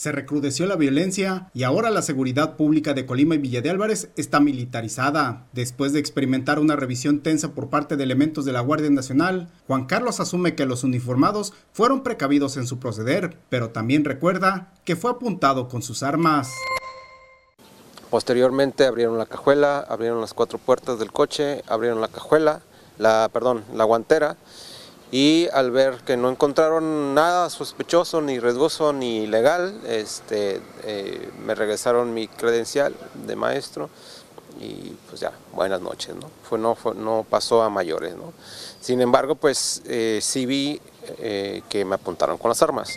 Se recrudeció la violencia y ahora la seguridad pública de Colima y Villa de Álvarez está militarizada. Después de experimentar una revisión tensa por parte de elementos de la Guardia Nacional, Juan Carlos asume que los uniformados fueron precavidos en su proceder, pero también recuerda que fue apuntado con sus armas. Posteriormente abrieron la cajuela, abrieron las cuatro puertas del coche, abrieron la cajuela, la perdón, la guantera y al ver que no encontraron nada sospechoso, ni riesgoso, ni ilegal, este, eh, me regresaron mi credencial de maestro y pues ya, buenas noches, ¿no? Fue, no, no pasó a mayores, ¿no? Sin embargo, pues eh, sí vi eh, que me apuntaron con las armas.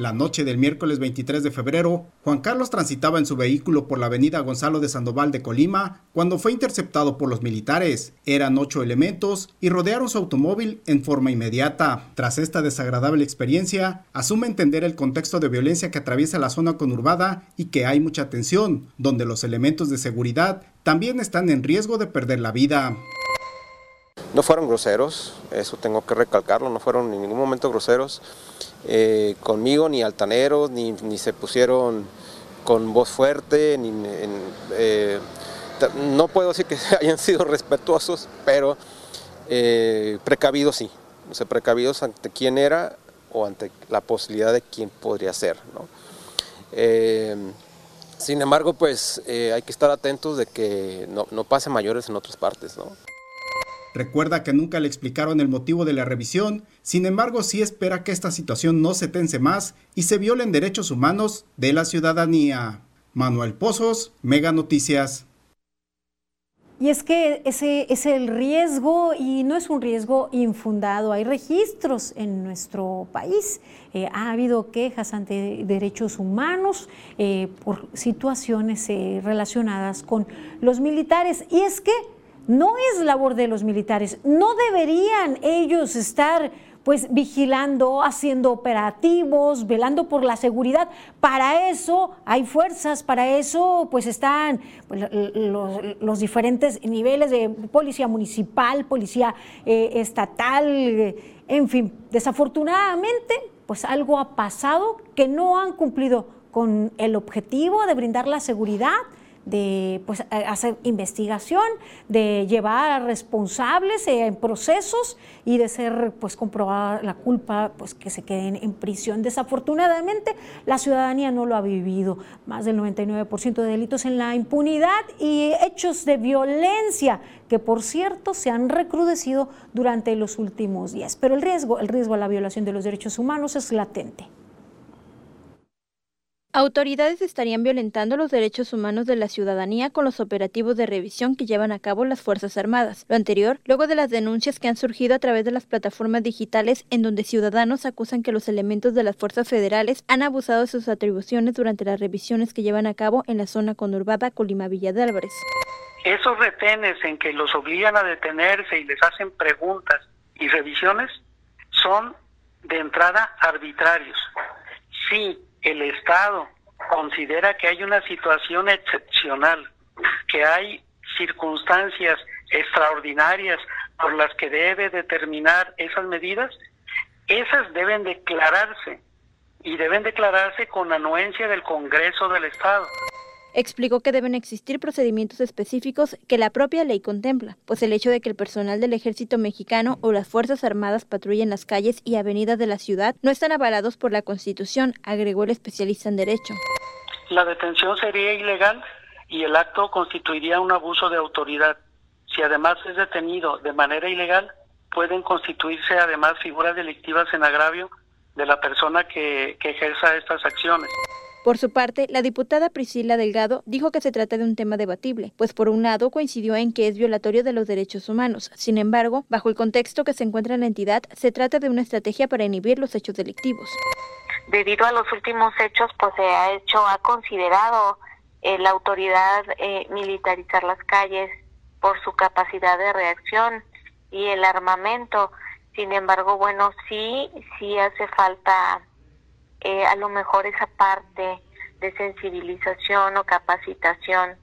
La noche del miércoles 23 de febrero, Juan Carlos transitaba en su vehículo por la avenida Gonzalo de Sandoval de Colima cuando fue interceptado por los militares. Eran ocho elementos y rodearon su automóvil en forma inmediata. Tras esta desagradable experiencia, asume entender el contexto de violencia que atraviesa la zona conurbada y que hay mucha tensión, donde los elementos de seguridad también están en riesgo de perder la vida. No fueron groseros, eso tengo que recalcarlo, no fueron en ningún momento groseros eh, conmigo, ni altaneros, ni, se pusieron con voz fuerte, ni, eh, no puedo decir que hayan sido respetuosos, pero eh, precavidos sí, o sea, precavidos ante quién era o ante la posibilidad de quién podría ser. sin embargo, pues hay que estar atentos de que no, no pase mayores en otras partes. ¿no? Recuerda que nunca le explicaron el motivo de la revisión, sin embargo sí espera que esta situación no se tense más y se violen derechos humanos de la ciudadanía. Manuel Pozos, Mega Noticias. Y es que ese es el riesgo y no es un riesgo infundado. Hay registros en nuestro país. Eh, ha habido quejas ante derechos humanos eh, por situaciones eh, relacionadas con los militares. Y es que no es labor de los militares, no deberían ellos estar pues vigilando, haciendo operativos, velando por la seguridad. Para eso hay fuerzas, para eso pues están pues, los, diferentes niveles de policía municipal, policía eh, estatal, en fin. Desafortunadamente pues algo ha pasado que no han cumplido con el objetivo de brindar la seguridad de pues, hacer investigación, de llevar a responsables en procesos y de ser pues comprobada la culpa, pues que se queden en prisión. Desafortunadamente, la ciudadanía no lo ha vivido. Más del 99% de delitos en la impunidad y hechos de violencia que por cierto se han recrudecido durante los últimos días. Pero el riesgo, el riesgo a la violación de los derechos humanos es latente. Autoridades estarían violentando los derechos humanos de la ciudadanía con los operativos de revisión que llevan a cabo las Fuerzas Armadas. Lo anterior, luego de las denuncias que han surgido a través de las plataformas digitales en donde ciudadanos acusan que los elementos de las fuerzas federales han abusado de sus atribuciones durante las revisiones que llevan a cabo en la zona conurbada Colima Villa de Álvarez. Esos retenes en que los obligan a detenerse y les hacen preguntas y revisiones son de entrada arbitrarios. Sí, el Estado considera que hay una situación excepcional, que hay circunstancias extraordinarias por las que debe determinar esas medidas, esas deben declararse y deben declararse con anuencia del Congreso del Estado. Explicó que deben existir procedimientos específicos que la propia ley contempla, pues el hecho de que el personal del ejército mexicano o las Fuerzas Armadas patrullen las calles y avenidas de la ciudad no están avalados por la Constitución, agregó el especialista en Derecho. La detención sería ilegal y el acto constituiría un abuso de autoridad. si además es detenido de manera ilegal, pueden constituirse además figuras delictivas en agravio de la persona que, que ejerza estas acciones. Por su parte, la diputada Priscila Delgado dijo que se trata de un tema debatible, pues por un lado coincidió en que es violatorio de los derechos humanos. Sin embargo, bajo el contexto que se encuentra en la entidad, se trata de una estrategia para inhibir los hechos delictivos. Debido a los últimos hechos, pues se ha hecho, ha considerado eh, la autoridad eh, militarizar las calles por su capacidad de reacción y el armamento. Sin embargo, bueno, sí, sí hace falta eh, a lo mejor esa parte de sensibilización o capacitación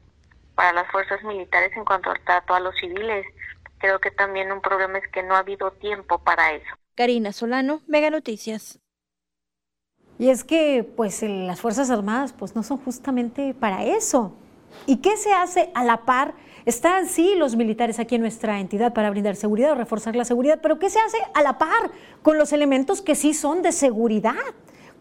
para las fuerzas militares en cuanto al trato a los civiles. Creo que también un problema es que no ha habido tiempo para eso. Karina Solano, Mega Noticias. Y es que pues las Fuerzas Armadas pues no son justamente para eso. ¿Y qué se hace a la par? Están sí los militares aquí en nuestra entidad para brindar seguridad o reforzar la seguridad, pero ¿qué se hace a la par con los elementos que sí son de seguridad?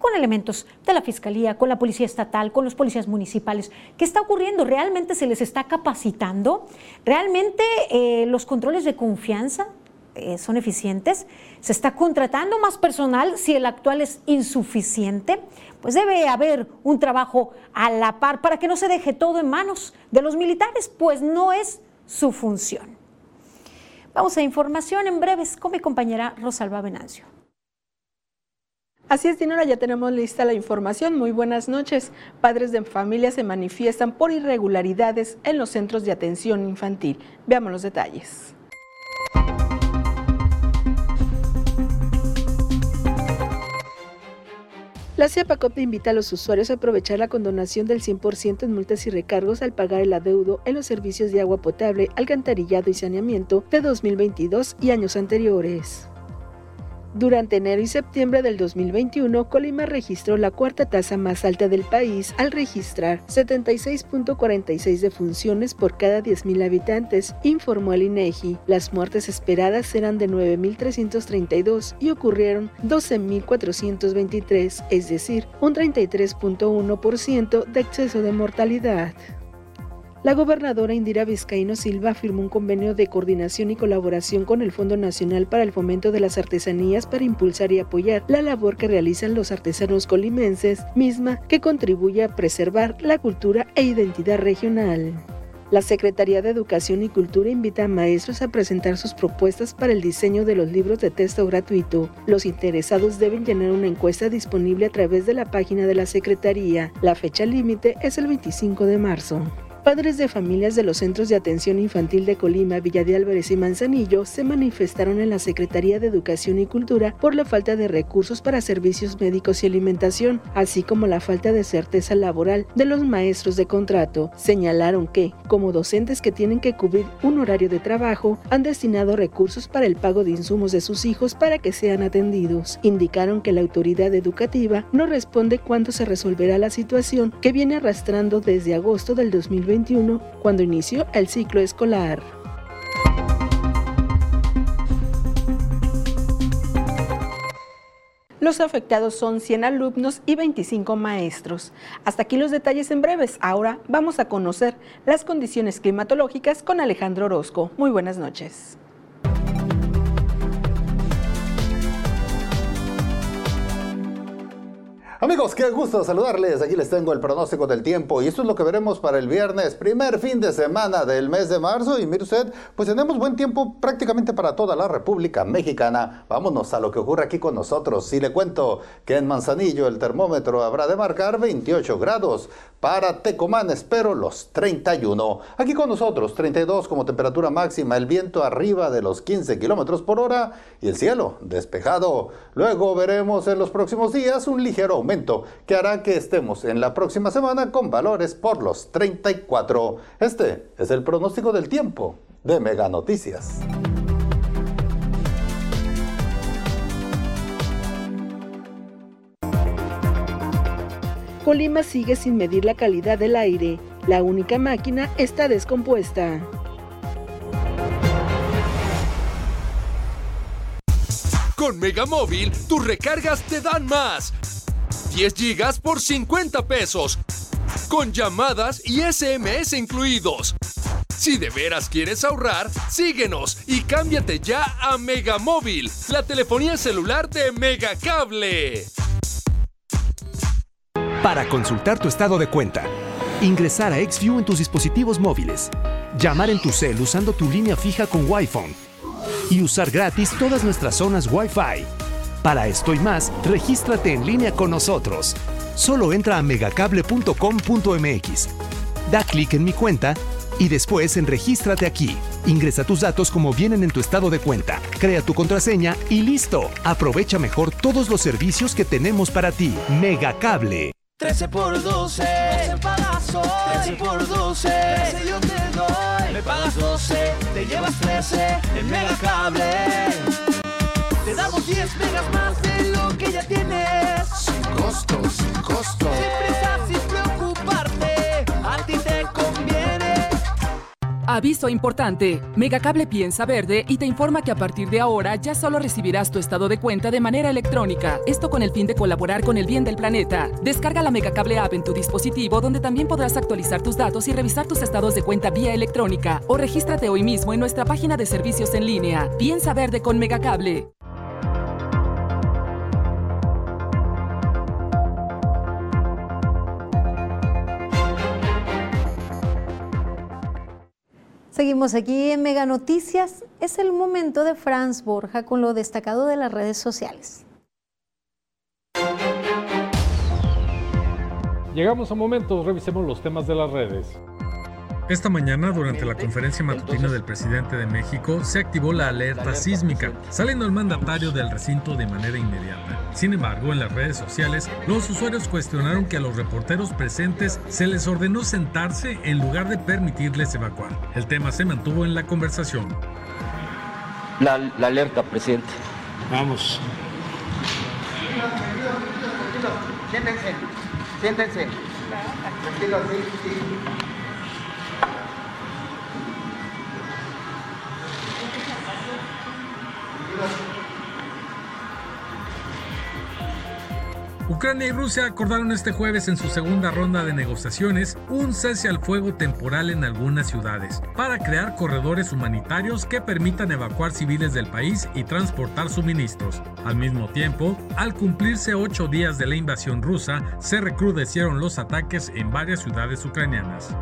Con elementos de la Fiscalía, con la Policía Estatal, con los policías municipales. ¿Qué está ocurriendo? ¿Realmente se les está capacitando? ¿Realmente eh, los controles de confianza eh, son eficientes? ¿Se está contratando más personal si el actual es insuficiente? Pues debe haber un trabajo a la par para que no se deje todo en manos de los militares, pues no es su función. Vamos a información en breves con mi compañera Rosalba Venancio. Así es, Dinora, ya tenemos lista la información. Muy buenas noches. Padres de familia se manifiestan por irregularidades en los centros de atención infantil. Veamos los detalles. La CIAPACOP invita a los usuarios a aprovechar la condonación del 100% en multas y recargos al pagar el adeudo en los servicios de agua potable, alcantarillado y saneamiento de 2022 y años anteriores. Durante enero y septiembre del 2021, Colima registró la cuarta tasa más alta del país al registrar 76.46 defunciones por cada 10.000 habitantes, informó el INEGI. Las muertes esperadas eran de 9.332 y ocurrieron 12.423, es decir, un 33.1% de exceso de mortalidad. La gobernadora Indira Vizcaíno Silva firmó un convenio de coordinación y colaboración con el Fondo Nacional para el Fomento de las Artesanías para impulsar y apoyar la labor que realizan los artesanos colimenses, misma que contribuye a preservar la cultura e identidad regional. La Secretaría de Educación y Cultura invita a maestros a presentar sus propuestas para el diseño de los libros de texto gratuito. Los interesados deben llenar una encuesta disponible a través de la página de la Secretaría. La fecha límite es el 25 de marzo. Padres de familias de los centros de atención infantil de Colima, Villa de Álvarez y Manzanillo se manifestaron en la Secretaría de Educación y Cultura por la falta de recursos para servicios médicos y alimentación, así como la falta de certeza laboral de los maestros de contrato. Señalaron que, como docentes que tienen que cubrir un horario de trabajo, han destinado recursos para el pago de insumos de sus hijos para que sean atendidos. Indicaron que la autoridad educativa no responde cuándo se resolverá la situación que viene arrastrando desde agosto del 2020 cuando inició el ciclo escolar. Los afectados son 100 alumnos y 25 maestros. Hasta aquí los detalles en breves. Ahora vamos a conocer las condiciones climatológicas con Alejandro Orozco. Muy buenas noches. Amigos, qué gusto saludarles. Aquí les tengo el pronóstico del tiempo y esto es lo que veremos para el viernes, primer fin de semana del mes de marzo. Y mire usted, pues tenemos buen tiempo prácticamente para toda la República Mexicana. Vámonos a lo que ocurre aquí con nosotros. Si le cuento que en Manzanillo el termómetro habrá de marcar 28 grados. Para Tecomán espero los 31. Aquí con nosotros 32 como temperatura máxima, el viento arriba de los 15 kilómetros por hora y el cielo despejado. Luego veremos en los próximos días un ligero aumento que hará que estemos en la próxima semana con valores por los 34. Este es el pronóstico del tiempo de Mega Noticias. Colima sigue sin medir la calidad del aire. La única máquina está descompuesta. Con Megamóvil, tus recargas te dan más. 10 gigas por 50 pesos. Con llamadas y SMS incluidos. Si de veras quieres ahorrar, síguenos y cámbiate ya a Megamóvil, la telefonía celular de Megacable. Para consultar tu estado de cuenta, ingresar a XView en tus dispositivos móviles, llamar en tu cel usando tu línea fija con Wi-Fi y usar gratis todas nuestras zonas Wi-Fi. Para esto y más, regístrate en línea con nosotros. Solo entra a megacable.com.mx. Da clic en mi cuenta y después en Regístrate aquí. Ingresa tus datos como vienen en tu estado de cuenta, crea tu contraseña y listo. Aprovecha mejor todos los servicios que tenemos para ti. Megacable. 13 por 12, 12 pagas hoy. 13 por 12, 13 yo te doy. Me pagas 12, te llevas 13 en Megacable. Damos 10 megas más de lo que ya tienes. Sin costo, sin costo. Sin prisa, sin preocuparte, a ti te conviene. Aviso importante. Megacable piensa verde y te informa que a partir de ahora ya solo recibirás tu estado de cuenta de manera electrónica. Esto con el fin de colaborar con el bien del planeta. Descarga la Megacable app en tu dispositivo donde también podrás actualizar tus datos y revisar tus estados de cuenta vía electrónica o regístrate hoy mismo en nuestra página de servicios en línea. Piensa verde con Megacable. Seguimos aquí en Mega Noticias. Es el momento de Franz Borja con lo destacado de las redes sociales. Llegamos a momentos, revisemos los temas de las redes. Esta mañana, durante la conferencia matutina del presidente de México, se activó la alerta sísmica, saliendo el mandatario del recinto de manera inmediata. Sin embargo, en las redes sociales, los usuarios cuestionaron que a los reporteros presentes se les ordenó sentarse en lugar de permitirles evacuar. El tema se mantuvo en la conversación. La, la alerta, presidente. Vamos. Siéntense, siéntense. Tranquilo, sí, sí. Ucrania y Rusia acordaron este jueves en su segunda ronda de negociaciones un cese al fuego temporal en algunas ciudades para crear corredores humanitarios que permitan evacuar civiles del país y transportar suministros. Al mismo tiempo, al cumplirse ocho días de la invasión rusa, se recrudecieron los ataques en varias ciudades ucranianas.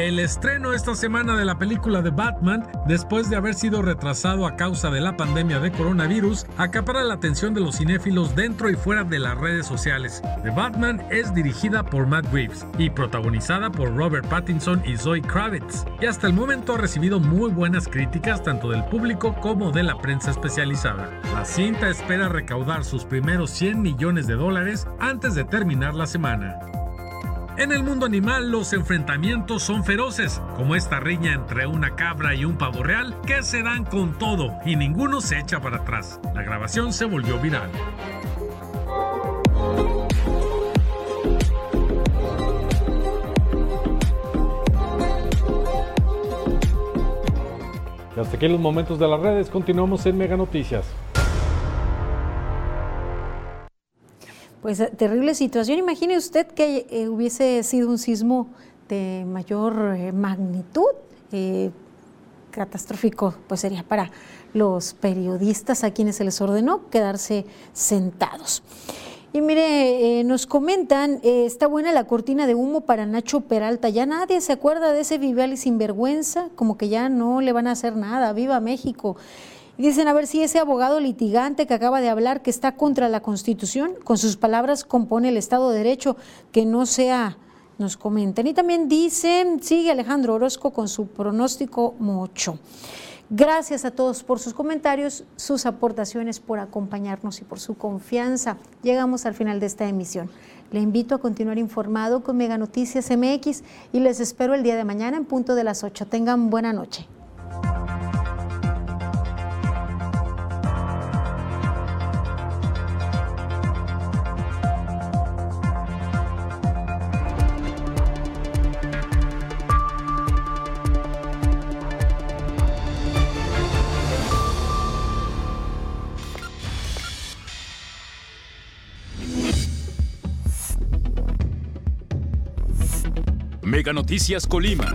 El estreno esta semana de la película de Batman, después de haber sido retrasado a causa de la pandemia de coronavirus, acapara la atención de los cinéfilos dentro y fuera de las redes sociales. The Batman es dirigida por Matt Reeves y protagonizada por Robert Pattinson y Zoe Kravitz, y hasta el momento ha recibido muy buenas críticas tanto del público como de la prensa especializada. La cinta espera recaudar sus primeros 100 millones de dólares antes de terminar la semana. En el mundo animal los enfrentamientos son feroces, como esta riña entre una cabra y un pavo real, que se dan con todo y ninguno se echa para atrás. La grabación se volvió viral. Y hasta aquí los momentos de las redes, continuamos en Mega Noticias. Pues eh, terrible situación. Imagine usted que eh, hubiese sido un sismo de mayor eh, magnitud. eh, catastrófico, pues sería para los periodistas a quienes se les ordenó quedarse sentados. Y mire, eh, nos comentan, está buena la cortina de humo para Nacho Peralta. Ya nadie se acuerda de ese Viviali sinvergüenza, como que ya no le van a hacer nada. ¡Viva México! Dicen, a ver si ese abogado litigante que acaba de hablar, que está contra la Constitución, con sus palabras compone el Estado de Derecho, que no sea, nos comentan. Y también dicen, sigue Alejandro Orozco con su pronóstico mocho. Gracias a todos por sus comentarios, sus aportaciones, por acompañarnos y por su confianza. Llegamos al final de esta emisión. Le invito a continuar informado con Mega Noticias MX y les espero el día de mañana en punto de las 8. Tengan buena noche. Mega Noticias Colima.